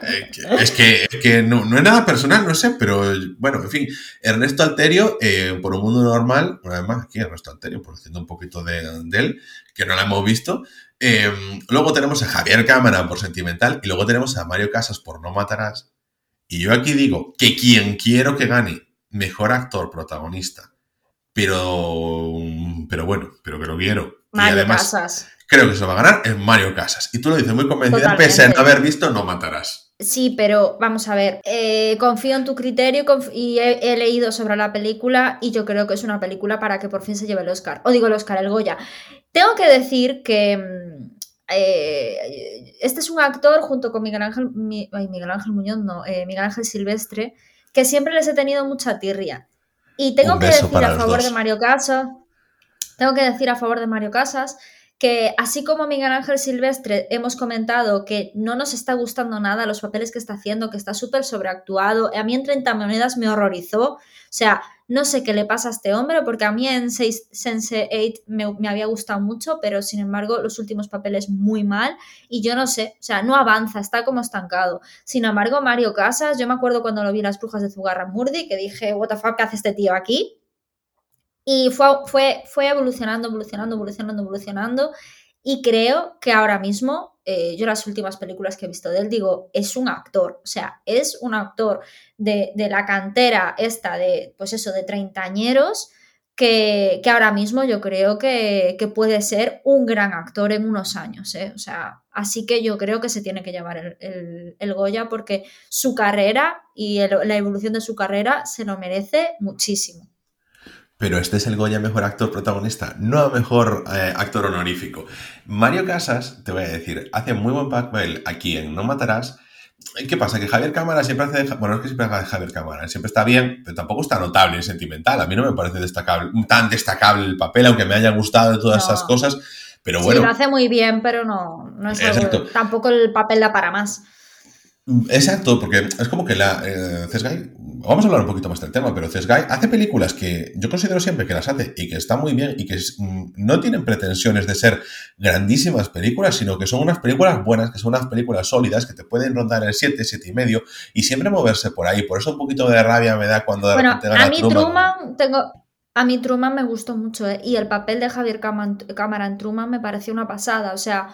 Eh, Es que, es que no, no es nada personal, no sé, pero bueno, en fin. Ernesto Alterio, por un mundo normal, una vez más, aquí Ernesto Alterio, por haciendo un poquito de, de él, que no la hemos visto. Luego tenemos a Javier Cámara por Sentimental y luego tenemos a Mario Casas por No Matarás. Y yo aquí digo que quien quiero que gane mejor actor protagonista, pero, pero bueno, pero que lo quiero. y Mario además Casas. creo que se va a ganar es Mario Casas. Y tú lo dices muy convencida, Totalmente. pese a no haber visto No Matarás. Sí, pero vamos a ver, eh, confío en tu criterio y y he leído sobre la película y yo creo que es una película para que por fin se lleve el Oscar. O digo el Oscar, el Goya. Tengo que decir que mm, eh, este es un actor junto con Miguel Ángel, Mi- ay, Miguel Ángel Muñoz, no, eh, Miguel Ángel Silvestre, que siempre les he tenido mucha tirria. Y tengo que decir a favor dos. de Mario Casas, tengo que decir a favor de Mario Casas que así como Miguel Ángel Silvestre hemos comentado que no nos está gustando nada los papeles que está haciendo, que está súper sobreactuado, a mí en 30 monedas me horrorizó, o sea, no sé qué le pasa a este hombre, porque a mí en Seis- Sense8 me, me había gustado mucho, pero sin embargo los últimos papeles muy mal y yo no sé, o sea, no avanza, está como estancado. Sin embargo, Mario Casas, yo me acuerdo cuando lo vi en Las Brujas de Zugarramurdi, que dije, what the fuck, ¿qué hace este tío aquí? Y fue, fue, fue evolucionando, evolucionando, evolucionando, evolucionando. Y creo que ahora mismo, eh, yo las últimas películas que he visto de él, digo, es un actor. O sea, es un actor de, de la cantera esta de, pues eso, de treintañeros, que, que ahora mismo yo creo que, que puede ser un gran actor en unos años. ¿eh? O sea, así que yo creo que se tiene que llevar el, el- el Goya porque su carrera y la evolución de su carrera se lo merece muchísimo. Pero este es el Goya mejor actor protagonista, no a mejor eh, actor honorífico. Mario Casas, te voy a decir, hace muy buen papel aquí en No Matarás. ¿Qué pasa? Que Javier Cámara siempre hace. de Bueno, no es que siempre haga de Javier Cámara, siempre está bien, pero tampoco está notable y sentimental. A mí no me parece destacable, tan destacable el papel, aunque me haya gustado de todas No. esas cosas. Pero Sí, bueno, lo hace muy bien, pero no, no es algo- tampoco el papel da para más. Exacto, porque es como que la eh, Cesgay vamos a hablar un poquito más del tema, pero Cesgay hace películas que yo considero siempre que las hace y que están muy bien y que mm, no tienen pretensiones de ser grandísimas películas, sino que son unas películas buenas, que son unas películas sólidas, que te pueden rondar el 7, 7 y medio y siempre moverse por ahí. Por eso un poquito de rabia me da cuando de bueno, a mí Truman, tengo... A mí Truman me gustó mucho ¿eh? y el papel de Javier Cámara en Truman me pareció una pasada. O sea,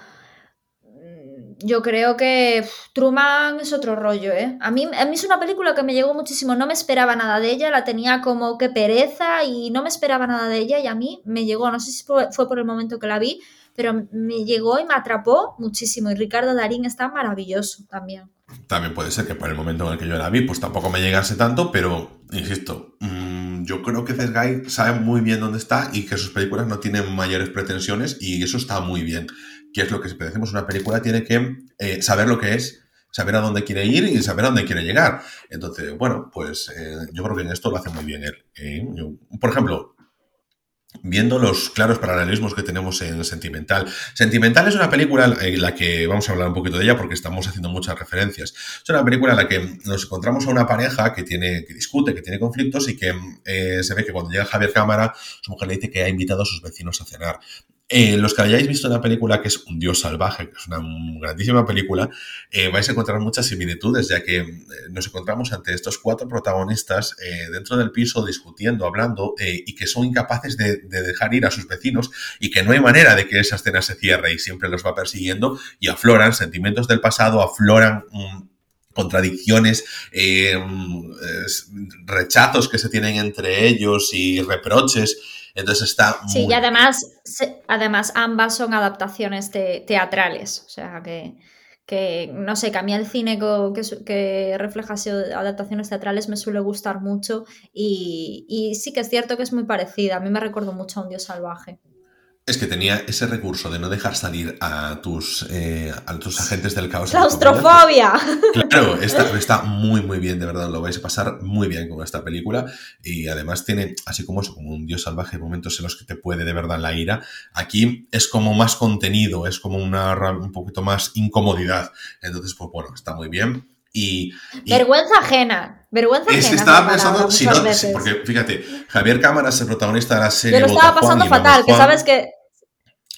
yo creo que Truman es otro rollo, ¿eh? A mí, a mí es una película que me llegó muchísimo, no me esperaba nada de ella, la tenía como que pereza y no me esperaba nada de ella y a mí me llegó, no sé si fue, por el momento que la vi, pero me llegó y me atrapó muchísimo y Ricardo Darín está maravilloso también. También puede ser que por el momento en el que yo la vi, pues tampoco me llegase tanto, pero insisto, mmm, yo creo que Guy sabe muy bien dónde está y que sus películas no tienen mayores pretensiones y eso está muy bien que es lo que si una película, tiene que eh, saber lo que es, saber a dónde quiere ir y saber a dónde quiere llegar. Entonces, bueno, pues eh, yo creo que en esto lo hace muy bien él. ¿eh? por ejemplo, viendo los claros paralelismos que tenemos en Sentimental. Sentimental es una película en la que vamos a hablar un poquito de ella porque estamos haciendo muchas referencias. Es una película en la que nos encontramos a una pareja que tiene que discute, que tiene conflictos y que se ve que cuando llega Javier Cámara, su mujer le dice que ha invitado a sus vecinos a cenar. Eh, los que hayáis visto una película que es Un Dios Salvaje, que es una grandísima película, eh, vais a encontrar muchas similitudes, ya que eh, nos encontramos ante estos cuatro protagonistas dentro del piso discutiendo, hablando, y que son incapaces de, dejar ir a sus vecinos y que no hay manera de que esa escena se cierre y siempre los va persiguiendo y afloran sentimientos del pasado, afloran... Mm, contradicciones, mm, rechazos que se tienen entre ellos y reproches entonces está muy Sí, y además, además ambas son adaptaciones teatrales. O sea que, que, no sé, que a mí el cine que, que refleja adaptaciones teatrales me suele gustar mucho y, y sí que es cierto que es muy parecida. A mí me recuerdo mucho a Un Dios Salvaje. Es que tenía ese recurso de no dejar salir a tus, eh, a tus agentes del caos. ¡Claustrofobia! Claro, está, está, muy, muy bien, de verdad. Lo vais a pasar muy bien con esta película. Y además tiene, así como eso, como un dios salvaje, momentos en los que te puede de verdad la ira. Aquí es como más contenido, es como una, un poquito más incomodidad. Entonces, pues bueno, está muy bien. Y, vergüenza ajena. Vergüenza ajena. Estaba pensando, si no, porque fíjate, Javier Cámara es el protagonista de la serie. Yo lo estaba pasando fatal, que sabes que.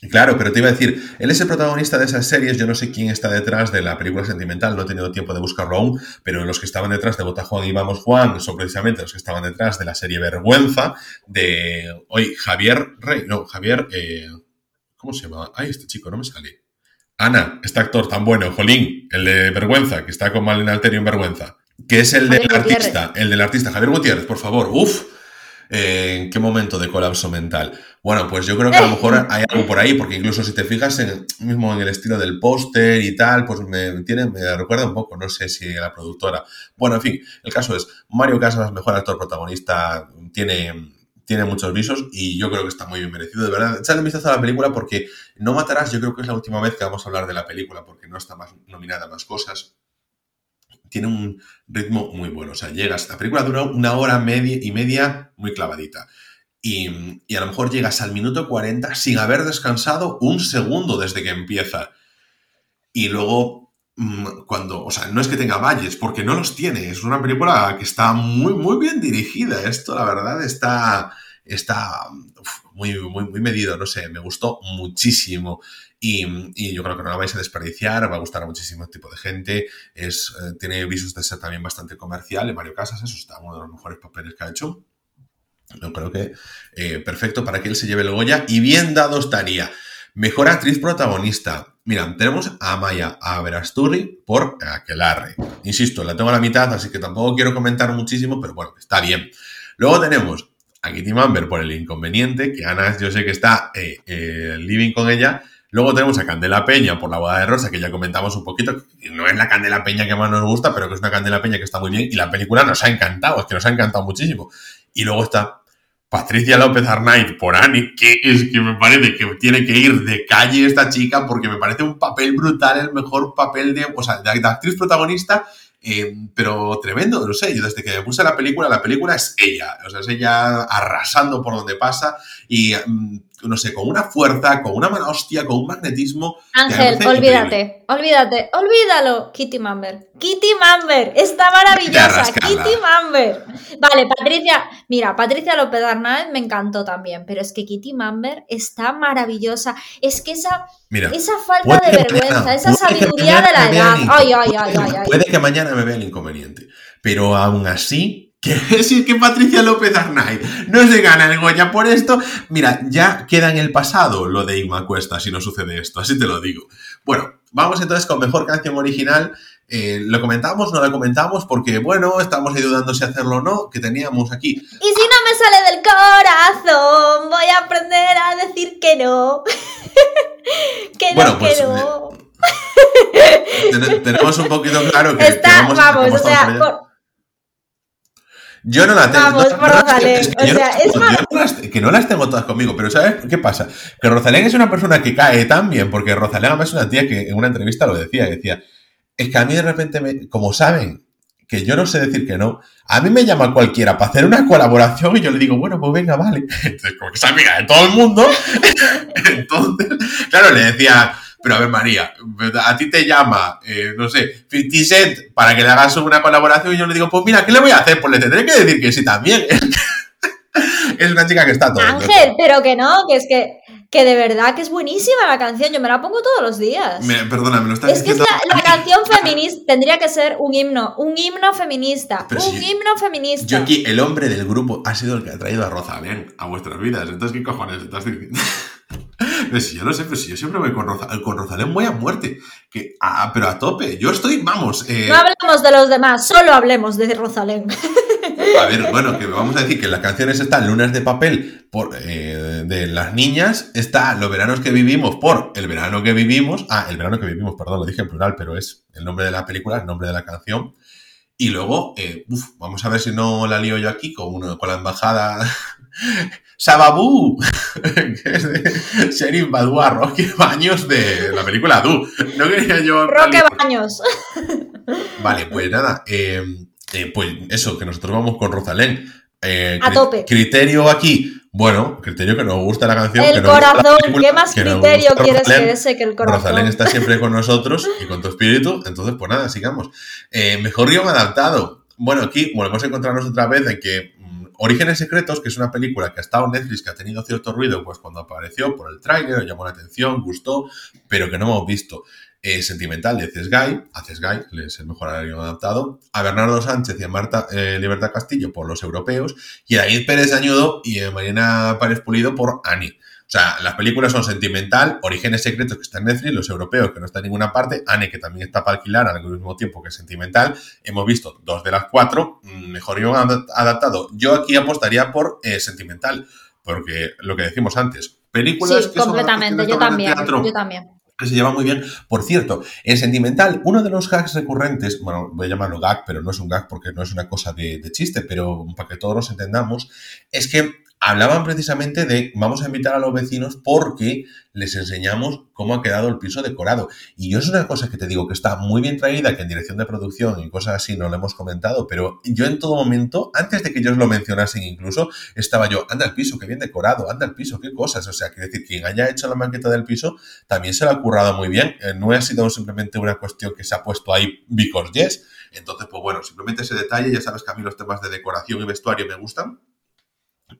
Claro, pero te iba a decir, él es el protagonista de esas series, yo no sé quién está detrás de la película sentimental, no he tenido tiempo de buscarlo aún, pero los que estaban detrás de Bota Juan y Vamos Juan son precisamente los que estaban detrás de la serie Vergüenza de hoy Javier Rey, no, Javier, eh, ¿cómo se llama? Ay, este chico, no me sale. Ana, este actor tan bueno, Jolín, el de Vergüenza, que está con Malena Alterio en Vergüenza, que es el del artista, el del artista, Javier Gutiérrez, por favor, uf, eh, ¿en qué momento de colapso mental? Bueno, pues yo creo que a lo mejor hay algo por ahí, porque incluso si te fijas en, mismo en el estilo del póster y tal, pues me, tiene, me recuerda un poco, no sé si la productora. Bueno, en fin, el caso es, Mario Casas, mejor actor protagonista, tiene tiene muchos visos y yo creo que está muy bien merecido. De verdad, echadle un vistazo a la película porque No Matarás, yo creo que es la última vez que vamos a hablar de la película porque no está más nominada a más cosas. Tiene un ritmo muy bueno. O sea, llegas, la película dura una hora media y media muy clavadita. Y, a lo mejor llegas al minuto 40 sin haber descansado un segundo desde que empieza. Y luego mm, cuando, o sea, no es que tenga valles, porque no los tiene. Es una película que está muy, muy bien dirigida. Esto, la verdad, está, está muy, muy, muy medido. No sé, me gustó muchísimo. Y, yo creo que no la vais a desperdiciar, va a gustar a muchísimo tipo de gente. Es, eh, tiene visos de ser también bastante comercial. En Mario Casas, eso está uno de los mejores papeles que ha hecho. Yo creo que eh, perfecto para que él se lleve el Goya y bien dado estaría. Mejor actriz protagonista. Mira, tenemos a Maya Averasturri por Aquelarre. Insisto, la tengo a la mitad, así que tampoco quiero comentar muchísimo, pero bueno, está bien. Luego tenemos a Kitty Mamber por el inconveniente, que Ana yo sé que está eh, living con ella. Luego tenemos a Candela Peña por la boda de Rosa, que ya comentamos un poquito, que no es la Candela Peña que más nos gusta, pero que es una Candela Peña que está muy bien y la película nos ha encantado, es que nos ha encantado muchísimo. Y luego está Patricia López Arnaiz por Annie, que es que me parece que tiene que ir de calle esta chica porque me parece un papel brutal, el mejor papel de, o sea, de, actriz protagonista, eh, pero tremendo, no sé, yo desde que me puse la película, la película es ella, o sea, es ella arrasando por donde pasa y mm, no sé, con una fuerza, con una mala hostia, con un magnetismo. Ángel, olvídate, olvídate, olvídalo. Kitty Mamber. Kitty Mamber, está maravillosa. Kitty Mamber. Vale, Patricia, mira, Patricia López Arnaez me encantó también, pero es que Kitty Mamber está maravillosa. Es que esa, esa falta de vergüenza, esa sabiduría de la edad. Ay, ay, ay, ay, ay. Puede que mañana me vea el inconveniente, pero aún así que si que Patricia López Arnay no se gana el Goya por esto, mira, ya queda en el pasado lo de Inma Cuesta si no sucede esto, así te lo digo. Bueno, vamos entonces con mejor canción original. Eh, ¿Lo comentamos? ¿No lo comentamos? Porque, bueno, estamos ahí dudando si hacerlo o no, que teníamos aquí. Y si no me sale del corazón, voy a aprender a decir que no. que no, que pues, no. Eh, tenemos un poquito claro que... Está, vamos, o sea, yo no la tengo. Vamos, por Rosalén. o sea, es más... que no las tengo todas conmigo, pero ¿sabes qué pasa? Que Rosalén es una persona que cae tan bien, porque Rosalén es una tía que en una entrevista lo decía, decía, es que a mí de repente, me, como saben que yo no sé decir que no, a mí me llama cualquiera para hacer una colaboración y yo le digo, bueno, pues venga, vale. Entonces, como que es amiga de todo el mundo, entonces, claro, le decía, pero a ver, María, a ti te llama, eh, no sé, 50 Cent para que le hagas una colaboración y yo le digo, pues mira, ¿qué le voy a hacer? Pues le tendré que decir que sí también. es una chica que está todo. Ángel, pero que no, que es que, que de verdad que es buenísima la canción. Yo me la pongo todos los días. perdona, me lo estás diciendo. Es que es la, canción feminista tendría que ser un himno, un himno feminista, un himno feminista. Yo aquí, el hombre del grupo ha sido el que ha traído a Rosalén a vuestras vidas. Entonces, ¿qué cojones estás diciendo? Pues si yo no sé, pero si yo siempre voy con, con Rosalén, voy a muerte. Que, pero a tope. Yo estoy, vamos. Eh, no hablemos de los demás, solo hablemos de Rosalén. A ver, bueno, que vamos a decir que las canciones están Lunas de papel por, eh, de las niñas, está Los veranos que vivimos por El verano que vivimos. Ah, El verano que vivimos, perdón, lo dije en plural, pero es el nombre de la película, el nombre de la canción. Y luego, eh, vamos a ver si no la lío yo aquí con, uno, con la embajada Sababú, que es de Sheriff Badua, Roque Baños de la película Du. No quería yo. Roque Baños. Vale, pues nada, eh, eh, pues eso, que nosotros vamos con Rosalén. Eh, a tope. Criterio aquí, bueno, criterio que nos gusta la canción. El corazón, ¿qué más criterio quieres que ese que el corazón? Rosalén está siempre con nosotros y con tu espíritu, entonces pues nada, sigamos. mejor guion adaptado. Bueno, aquí volvemos a encontrarnos otra vez de que Orígenes Secretos, que es una película que ha estado en Netflix, que ha tenido cierto ruido, pues cuando apareció por el tráiler, llamó la atención, gustó, pero que no hemos visto. Eh, sentimental de Cesgay, a Cesgay, es el mejor aéreo adaptado, a Bernardo Sánchez y a Marta eh, Libertad Castillo por los europeos, y a David Pérez Añudo y a Marina Párez Pulido por Annie. O sea, las películas son Sentimental, Orígenes Secretos, que está en Netflix, Los Europeos, que no está en ninguna parte, Anne, que también está para alquilar al mismo tiempo que Sentimental. Hemos visto dos de las cuatro, mm, mejor yo adaptado. Yo aquí apostaría por eh, Sentimental, porque lo que decimos antes, películas que completamente, yo también, yo también que se lleva muy bien. Por cierto, en Sentimental, uno de los gags recurrentes, bueno, voy a llamarlo gag, pero no es un gag porque no es una cosa de, de chiste, pero para que todos nos entendamos, es que hablaban precisamente de vamos a invitar a los vecinos porque les enseñamos cómo ha quedado el piso decorado. Y yo es una cosa que te digo que está muy bien traída, que en dirección de producción y cosas así no lo hemos comentado, pero yo en todo momento, antes de que ellos lo mencionasen incluso, estaba yo, anda el piso, qué bien decorado, anda el piso, qué cosas. O sea, quiere decir, quien haya hecho la maqueta del piso también se lo ha currado muy bien. Eh, no ha sido simplemente una cuestión que se ha puesto ahí because yes. Entonces, pues bueno, simplemente ese detalle, ya sabes que a mí los temas de decoración y vestuario me gustan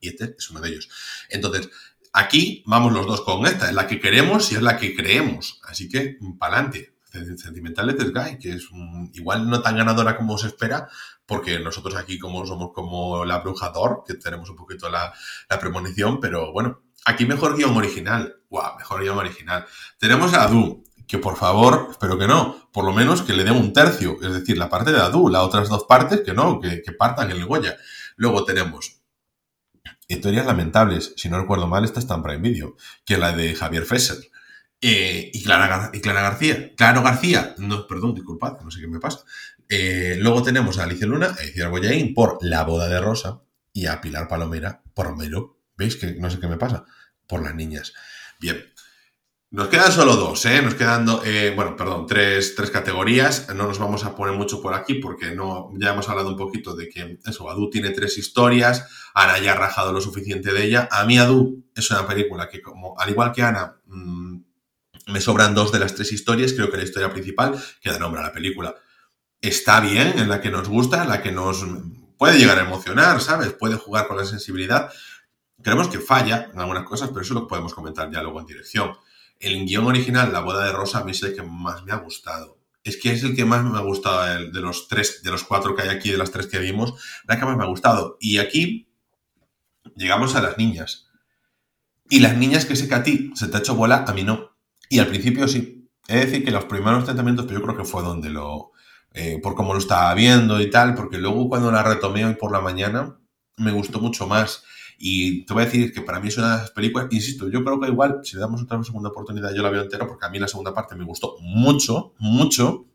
y este es uno de ellos. Entonces, aquí vamos los dos con esta, es la que queremos y es la que creemos. Así que, para adelante. Sentimental Letter Guy, que es igual no tan ganadora como se espera, porque nosotros aquí como somos como la brujador, que tenemos un poquito la, premonición, pero bueno, aquí mejor guion original. ¡Guau! Mejor guion original. Tenemos a Adu, que por favor, espero que no, por lo menos que le dé un tercio, es decir, la parte de Adu, las otras dos partes que no, que, partan el Goya. Luego tenemos Historias lamentables, si no recuerdo mal, esta está en Prime Video, que es la de Javier Fesser. Eh, y, Clara, y Clara García. Claro García, no, perdón, disculpad, no sé qué me pasa. Eh, luego tenemos a Alicia Luna, a Iciar Boyain por La boda de Rosa y a Pilar Palomera por Melo. ¿Veis que no sé qué me pasa? Por las niñas. Bien. Nos quedan solo dos, ¿eh? Nos quedan, eh, bueno, perdón, tres, tres, categorías. No nos vamos a poner mucho por aquí porque no, ya hemos hablado un poquito de que eso, Adu tiene tres historias, Ana ya ha rajado lo suficiente de ella. A mí Adu es una película que, como al igual que Ana, mmm, me sobran dos de las tres historias. Creo que la historia principal, que da nombre a la película, está bien, en la que nos gusta, en la que nos puede llegar a emocionar, ¿sabes? Puede jugar con la sensibilidad. Creemos que falla en algunas cosas, pero eso lo podemos comentar ya luego en dirección. El guion original, La boda de Rosa, a mí es el que más me ha gustado. Es que es el que más me ha gustado de los tres, de los cuatro que hay aquí, de las tres que vimos, la que más me ha gustado. Y aquí llegamos a las niñas. Y las niñas que sé que a ti se te ha hecho bola, a mí no. Y al principio sí. Es decir, que los primeros tratamientos, pero yo creo que fue donde lo. Eh, por cómo lo estaba viendo y tal, porque luego cuando la retomé hoy por la mañana, me gustó mucho más. Y te voy a decir que para mí es una de las películas, insisto, yo creo que igual, si le damos otra segunda oportunidad, yo la veo entera, porque a mí la segunda parte me gustó mucho, mucho,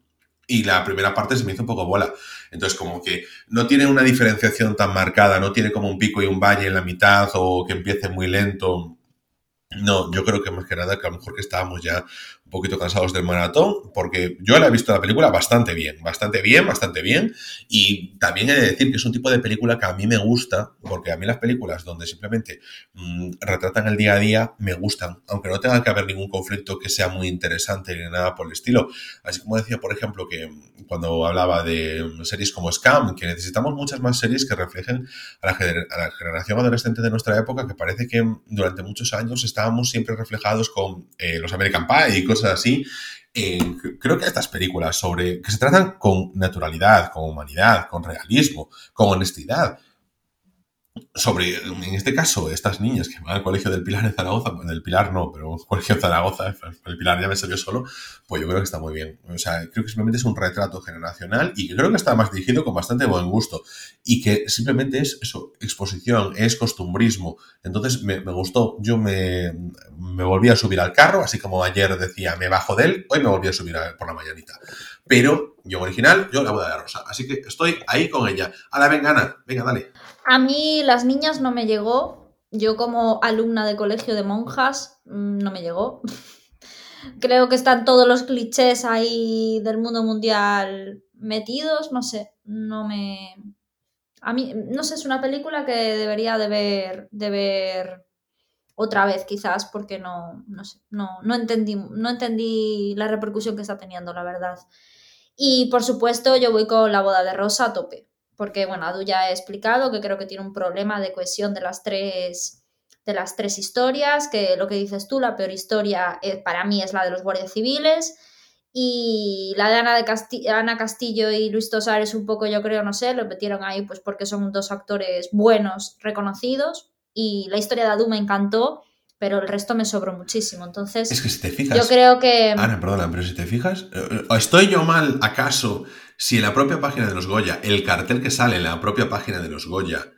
y la primera parte se me hizo un poco bola. Entonces, como que no tiene una diferenciación tan marcada, no tiene como un pico y un valle en la mitad, o que empiece muy lento. No, yo creo que más que nada que a lo mejor que estábamos ya un poquito cansados del maratón, porque yo la he visto la película bastante bien, bastante bien, bastante bien, y también he de decir que es un tipo de película que a mí me gusta, porque a mí las películas donde simplemente mmm, retratan el día a día me gustan, aunque no tenga que haber ningún conflicto que sea muy interesante ni nada por el estilo. Así como decía, por ejemplo, que cuando hablaba de series como Scam, que necesitamos muchas más series que reflejen a la, a la generación adolescente de nuestra época, que parece que durante muchos años estábamos siempre reflejados con eh, los American Pie y cosas así. Eh, creo que estas películas sobre que se tratan con naturalidad, con humanidad, con realismo, con honestidad, sobre, en este caso, estas niñas que van al colegio del Pilar en Zaragoza, del Pilar no, pero colegio de Zaragoza, el Pilar ya me salió solo, pues yo creo que está muy bien. O sea, creo que simplemente es un retrato generacional y creo que está más dirigido con bastante buen gusto y que simplemente es eso, exposición, es costumbrismo. Entonces me, me gustó, yo me, me, volví a subir al carro, así como ayer decía, me bajo de él, hoy me volví a subir por la mañanita. Pero yo original, yo la boda de la rosa. Así que estoy ahí con ella. A la vengana, venga, dale. A mí las niñas no me llegó. Yo como alumna de colegio de monjas mm, no me llegó. Creo que están todos los clichés ahí del mundo mundial metidos, no sé, no me... A mí, no sé, es una película que debería de ver, de ver otra vez quizás porque no, no sé, no, no, entendí, no entendí la repercusión que está teniendo, la verdad. Y por supuesto yo voy con la boda de Rosa a tope porque bueno, Adu ya ha explicado que creo que tiene un problema de cohesión de las tres de las tres historias, que lo que dices tú, la peor historia eh, para mí es la de los guardias civiles y la de Ana, de Casti Ana Castillo y Luis Tosar es un poco, yo creo, no sé, lo metieron ahí pues porque son dos actores buenos, reconocidos y la historia de Adu me encantó, pero el resto me sobró muchísimo. Entonces, es que si te fijas, yo creo que... Ana, perdona, pero si te fijas, eh, ¿estoy yo mal acaso si en la propia página de los Goya, el cartel que sale en la propia página de los Goya,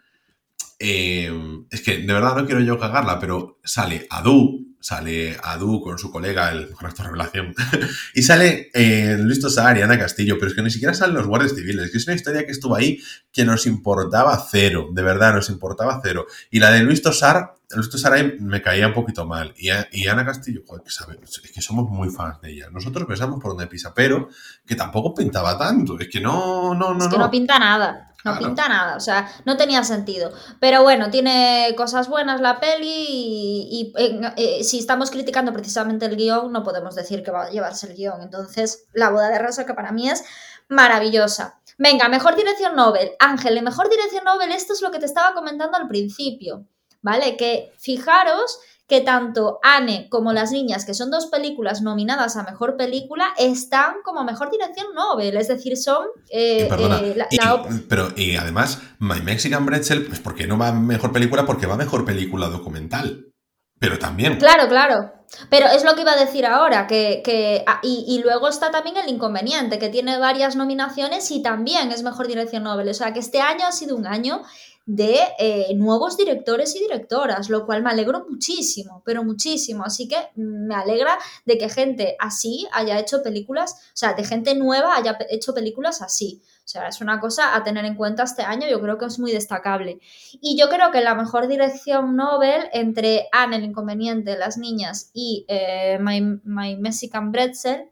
eh, es que de verdad no quiero yo cagarla, pero sale Adu, sale Adu con su colega, el con actor revelación, y sale eh, Luis Tosar y Ana Castillo, pero es que ni siquiera salen los guardias civiles, que es una historia que estuvo ahí que nos importaba cero, de verdad nos importaba cero. Y la de Luis Tosar, Luis Tosar ahí me caía un poquito mal, y, y Ana Castillo, joder, que sabe, es que somos muy fans de ella. Nosotros pensamos por donde pisa, pero que tampoco pintaba tanto, es que no, no, no. Es que no, no pinta nada. No claro. pinta nada, o sea, no tenía sentido. Pero bueno, tiene cosas buenas la peli y, y eh, eh, si estamos criticando precisamente el guion, no podemos decir que va a llevarse el guion. Entonces, La boda de Rosa, que para mí es maravillosa. Venga, mejor dirección Nobel. Ángel, en mejor dirección Nobel, esto es lo que te estaba comentando al principio, ¿vale? Que fijaros que tanto Anne como Las Niñas, que son dos películas nominadas a Mejor Película, están como Mejor Dirección Nobel, es decir, son... Eh, eh, la, pero, y además, My Mexican Bretzel, pues ¿por qué no va a Mejor Película? Porque va a Mejor Película Documental. Pero también. Claro, claro. Pero es lo que iba a decir ahora, que, que y, y, luego está también el inconveniente, que tiene varias nominaciones y también es mejor dirección Nobel. O sea, que este año ha sido un año de eh, nuevos directores y directoras, lo cual me alegro muchísimo, pero muchísimo. Así que me alegra de que gente así haya hecho películas, o sea, de gente nueva haya hecho películas así. O sea, es una cosa a tener en cuenta este año, yo creo que es muy destacable. Y yo creo que la mejor dirección Nobel entre Anne, el inconveniente, las niñas y eh, My, My Mexican Bretzel,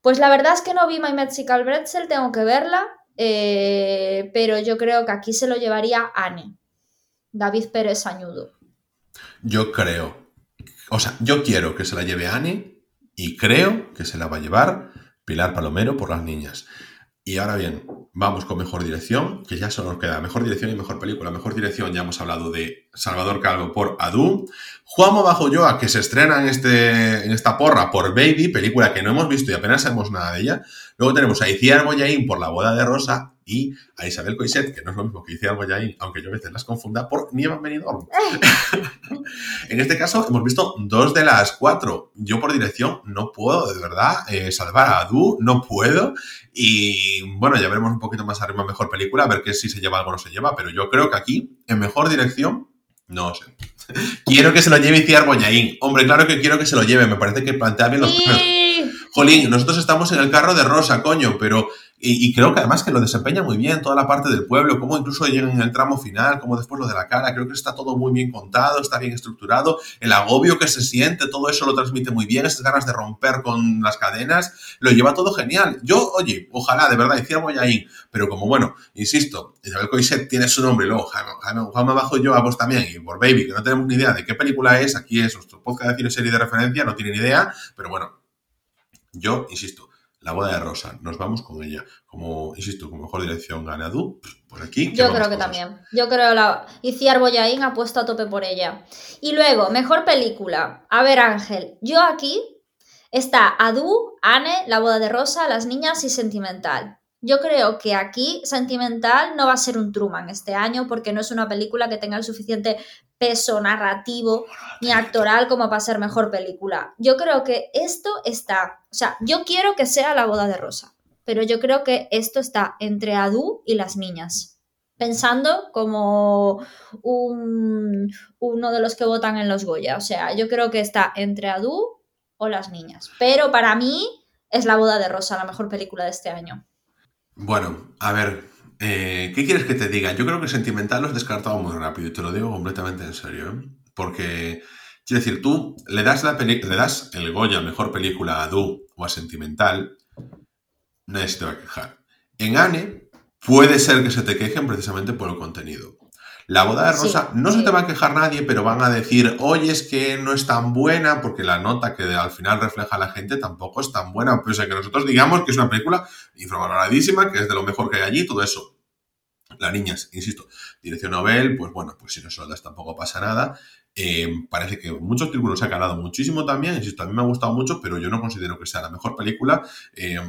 pues la verdad es que no vi My Mexican Bretzel, tengo que verla, eh, pero yo creo que aquí se lo llevaría Anne, David Pérez Añudo. Yo creo, o sea, yo quiero que se la lleve Anne y creo que se la va a llevar Pilar Palomero por las niñas. Y ahora bien, vamos con mejor dirección, que ya solo nos queda mejor dirección y mejor película. Mejor dirección, ya hemos hablado de Salvador Calvo por Adu. Juanmo Bajo Yoa, que se estrena en, este, en esta porra por Baby, película que no hemos visto y apenas sabemos nada de ella. Luego tenemos a Iciar Boyain por La Boda de Rosa y a Isabel Coiset, que no es lo mismo que Iciar Boyain, aunque yo a veces las confunda, por Nieva Benidorm. en este caso hemos visto dos de las cuatro. Yo por dirección no puedo, de verdad, eh, salvar a Adu, no puedo. Y bueno, ya veremos un poquito más arriba mejor película, a ver qué si se lleva algo o no se lleva, pero yo creo que aquí, en mejor dirección, no sé. quiero que se lo lleve Iciar Boyain. Hombre, claro que quiero que se lo lleve, me parece que plantea bien los... Jolín, nosotros estamos en el carro de Rosa, coño, pero y, creo que además que lo desempeña muy bien toda la parte del pueblo, como incluso llega en el tramo final, como después lo de la cara, creo que está todo muy bien contado, está bien estructurado, el agobio que se siente, todo eso lo transmite muy bien, esas ganas de romper con las cadenas, lo lleva todo genial. Yo, oye, ojalá de verdad hiciera ahí, pero como bueno, insisto, Isabel Coiset tiene su nombre luego Juan Abajo yo, vos también, y por Baby, que no tenemos ni idea de qué película es, aquí es nuestro podcast de cine serie de referencia, no tiene ni idea, pero bueno, yo insisto, la boda de Rosa, nos vamos con ella. Como, insisto, como mejor dirección Ganadú, por aquí. Yo creo que también. Yo creo la. Iciar Boyain ha puesto a tope por ella. Y luego, mejor película. A ver, Ángel, yo aquí está Adu, Anne, La boda de Rosa, Las niñas y Sentimental. Yo creo que aquí Sentimental no va a ser un Truman este año porque no es una película que tenga el suficiente peso narrativo ni actoral como para ser mejor película. Yo creo que esto está, o sea, yo quiero que sea La boda de Rosa, pero yo creo que esto está entre Adu y las niñas. Pensando como un, uno de los que votan en los Goya. O sea, yo creo que está entre Adu o las niñas. Pero para mí es La boda de Rosa, la mejor película de este año. Bueno, a ver, eh, ¿qué quieres que te diga? Yo creo que Sentimental lo has descartado muy rápido y te lo digo completamente en serio. ¿eh? Porque, quiero decir, tú le das, la le das el Goya mejor película a Du o a Sentimental, nadie se te va a quejar. En Anne, puede ser que se te quejen precisamente por el contenido. La boda de Rosa no se te va a quejar nadie, pero van a decir, oye, es que no es tan buena, porque la nota que al final refleja la gente tampoco es tan buena, pese a que nosotros digamos que es una película infravaloradísima, que es de lo mejor que hay allí, todo eso. Las niñas, insisto, dirección Nobel, pues bueno, pues si no se tampoco pasa nada. Eh, parece que muchos títulos se ha ganado muchísimo también, insisto, a mí me ha gustado mucho, pero yo no considero que sea la mejor película. Eh,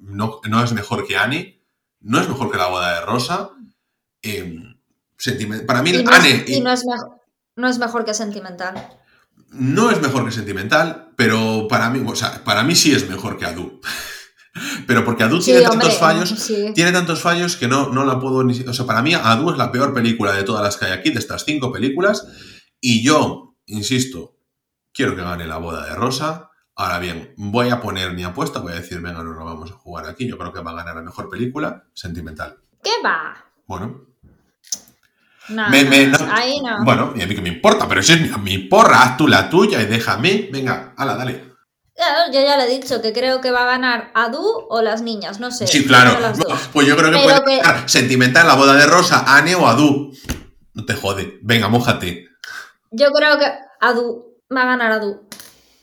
no, no, es mejor que Annie, no es mejor que La boda de Rosa. Eh, para mí, y no, es, y no, es mejor, no es mejor que Sentimental. No es mejor que Sentimental, pero para mí, o sea, para mí sí es mejor que Adu. Pero porque Adu tiene tantos fallos, tiene tantos fallos que no, no la puedo ni. O sea, para mí Adu es la peor película de todas las que hay aquí, de estas cinco películas. Y yo, insisto, quiero que gane la boda de Rosa. Ahora bien, voy a poner mi apuesta, voy a decir, venga, no lo vamos a jugar aquí. Yo creo que va a ganar la mejor película, Sentimental. ¿Qué va? Bueno, no, ahí no. Bueno, y a mí que me importa, pero si es mi porra, haz tú la tuya y déjame. Venga, hala, dale. yo ya le he dicho que creo que va a ganar Adu o las niñas, no sé. Sí, claro. Pues yo creo que puede ganar Sentimental, la boda de Rosa, Anne o Adu. No te jode. Venga, mójate. Yo creo que Adu va a ganar Adu.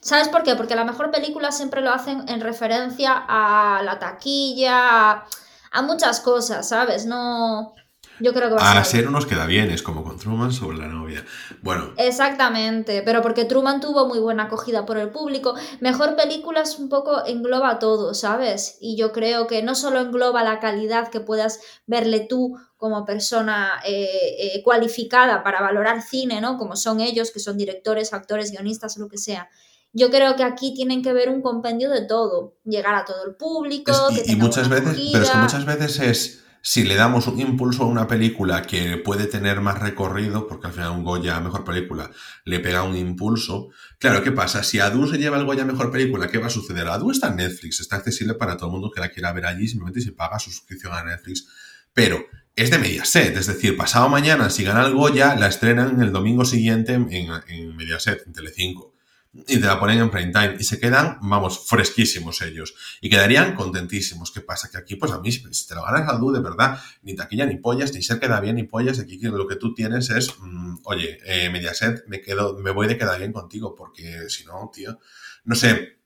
¿Sabes por qué? Porque la mejor película siempre lo hacen en referencia a la taquilla, a, a muchas cosas, ¿sabes? No. Yo creo que va a, ser. nos queda bien, es como con Truman sobre la novia. Bueno. Exactamente, pero porque Truman tuvo muy buena acogida por el público. Mejor película es un poco engloba todo, ¿sabes? Y yo creo que no solo engloba la calidad que puedas verle tú como persona eh, eh, cualificada para valorar cine, ¿no? Como son ellos, que son directores, actores, guionistas lo que sea. Yo creo que aquí tienen que ver un compendio de todo, llegar a todo el público. y, muchas veces, pero es que muchas veces es si le damos un impulso a una película que puede tener más recorrido, porque al final un Goya Mejor Película le pega un impulso, claro, ¿qué pasa? Si Adu se lleva el Goya Mejor Película, ¿qué va a suceder? Adu está en Netflix, está accesible para todo el mundo que la quiera ver allí, simplemente si paga su suscripción a Netflix. Pero es de Mediaset, es decir, pasado mañana, si gana el Goya, la estrenan el domingo siguiente en, en Mediaset, en Telecinco y te la ponen en prime time y se quedan, vamos, fresquísimos ellos y quedarían contentísimos. ¿Qué pasa? Que aquí, pues a mí, si te lo ganas al de verdad, ni taquilla ni pollas, ni se queda bien ni pollas, aquí lo que tú tienes es, mm, oye, eh, Mediaset, me quedo, me voy de quedar bien contigo porque si no, tío, no sé,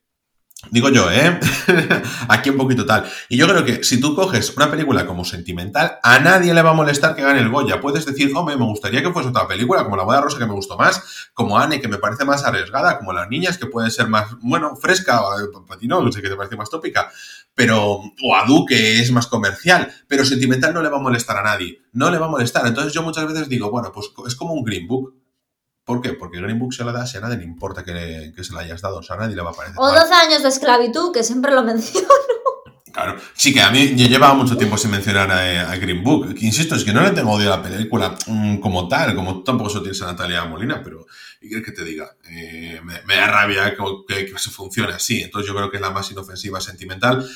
Digo yo, ¿eh? Aquí un poquito tal. Y yo creo que si tú coges una película como sentimental, a nadie le va a molestar que gane el Goya. Puedes decir, hombre, me gustaría que fuese otra película, como La Boda Rosa, que me gustó más, como Anne, que me parece más arriesgada, como Las Niñas, que puede ser más, bueno, fresca, patino, no sé qué te parece más tópica, pero, o Adu, que es más comercial, pero sentimental no le va a molestar a nadie. No le va a molestar. Entonces yo muchas veces digo, bueno, pues es como un Green Book ¿Por qué? Porque Green Book se la da, si a nadie le importa que, se la hayas dado, o sea, a nadie le va a parecer. O 12 años de esclavitud, que siempre lo menciono. Claro, sí que a mí yo llevaba mucho tiempo sin mencionar a, Green Book. insisto, es que no le tengo odio a la película mm, como tal, como tampoco se tienes a Natalia Molina, pero ¿y quieres que te diga? Eh, me, da rabia que, que, se funcione así. Entonces yo creo que es la más inofensiva sentimental.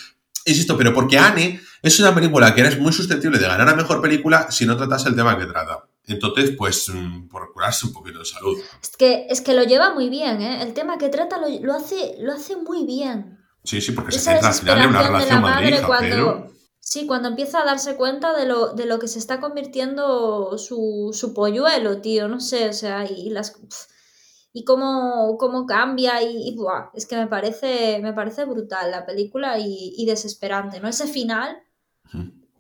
Insisto, pero porque Anne es una película que eres muy susceptible de ganar a mejor película si no tratas el tema que trata. Entonces, pues, mm, por curarse un poquito de salud. Es que, es que lo lleva muy bien, ¿eh? El tema que trata lo, hace, lo hace muy bien. Sí, sí, porque se centra al final en una relación madre cuando, Sí, cuando empieza a darse cuenta de lo, de lo que se está convirtiendo su, su polluelo, tío, no sé, o sea, y las... y cómo, cómo cambia y, buah, es que me parece, me parece brutal la película y, desesperante, ¿no? Ese final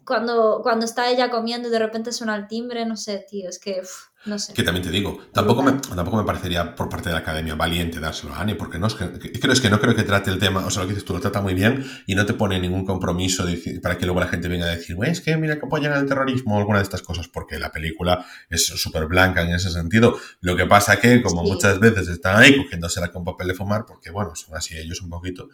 cuando, cuando está ella comiendo y de repente suena el timbre, no sé, tío, es que, no sé. Que también te digo, tampoco me, tampoco me parecería por parte de la academia valiente dárselo a Annie, porque no es que, creo, es que no creo que trate el tema, o sea, lo que dices tú lo trata muy bien y no te pone ningún compromiso para que luego la gente venga a decir, es que mira que apoyan el terrorismo o alguna de estas cosas, porque la película es súper blanca en ese sentido. Lo que pasa que, como muchas veces están ahí cogiéndosela con papel de fumar, porque bueno, son así ellos un poquito,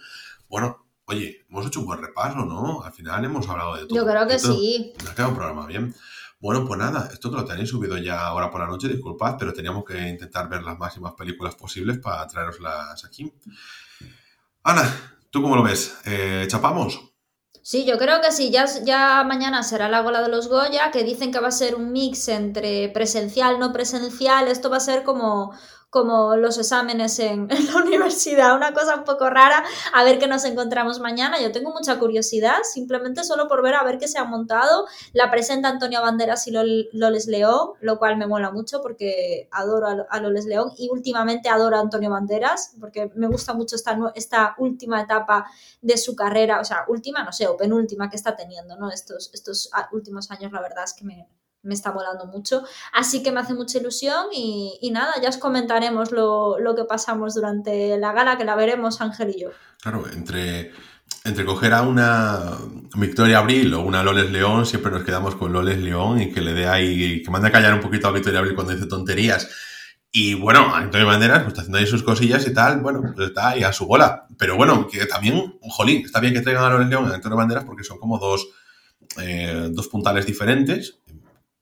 bueno, Oye, hemos hecho un buen repaso, ¿no? Al final hemos hablado de todo. Yo creo que sí. Me ha quedado un programa bien. Bueno, pues nada, esto que lo tenéis subido ya ahora por la noche, disculpad, pero teníamos que intentar ver las máximas películas posibles para traeroslas aquí. Ana, ¿tú cómo lo ves? Eh, ¿Chapamos? Sí, yo creo que sí. Ya, ya mañana será la gola de los Goya, que dicen que va a ser un mix entre presencial, no presencial. Esto va a ser como como los exámenes en, la universidad, una cosa un poco rara, a ver qué nos encontramos mañana. Yo tengo mucha curiosidad, simplemente solo por ver a ver qué se ha montado. La presenta Antonio Banderas y Loles León, lo cual me mola mucho porque adoro a, Loles León y últimamente adoro a Antonio Banderas porque me gusta mucho esta, esta última etapa de su carrera, o sea, última, no sé, o penúltima que está teniendo, ¿no? Estos, estos últimos años, la verdad es que me, me está volando mucho. Así que me hace mucha ilusión y, nada, ya os comentaremos lo, que pasamos durante la gala, que la veremos Ángel y yo. Claro, entre, entre coger a una Victoria Abril o una Loles León, siempre nos quedamos con Loles León y que le dé ahí, que mande a callar un poquito a Victoria Abril cuando dice tonterías. Y bueno, Antonio Banderas pues, está haciendo ahí sus cosillas y tal, bueno, pues está ahí a su bola. Pero bueno, que también, jolín, está bien que traigan a Loles León y a Antonio Banderas porque son como dos, eh, dos puntales diferentes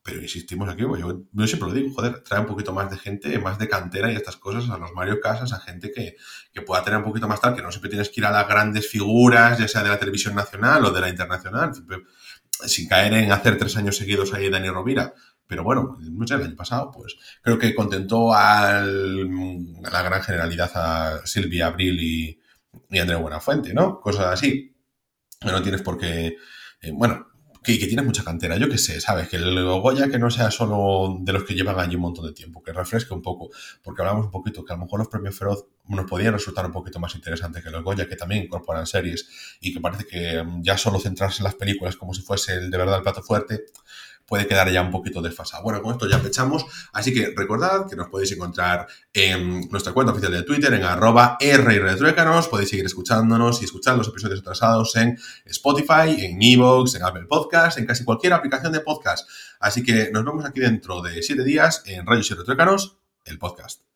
pero insistimos aquí, pues yo, siempre lo digo, joder, trae un poquito más de gente, más de cantera y estas cosas a los Mario Casas, a gente que, pueda tener un poquito más tal, que no siempre tienes que ir a las grandes figuras, ya sea de la televisión nacional o de la internacional, sin caer en hacer tres años seguidos ahí Dani Rovira. Pero bueno, el año pasado, pues creo que contentó a la gran generalidad a Silvia Abril y, y Andrea Buenafuente, ¿no? Cosas así. No tienes por qué. Eh, bueno, que, que tienes mucha cantera, yo qué sé, ¿sabes? Que el Goya que no sea solo de los que llevan allí un montón de tiempo, que refresque un poco, porque hablamos un poquito que a lo mejor los premios Feroz nos podían resultar un poquito más interesantes que los Goya, que también incorporan series y que parece que ya solo centrarse en las películas como si fuese el de verdad el plato fuerte, puede quedar ya un poquito desfasado. Bueno, con esto ya echamos, así que recordad que nos podéis encontrar en nuestra cuenta oficial de Twitter, en arroba rretruécanos, podéis seguir escuchándonos y escuchar los episodios atrasados en Spotify, en Evox, en Apple Podcast, en casi cualquier aplicación de podcast. Así que nos vemos aquí dentro de siete días en Rayos y Retruécanos, el podcast.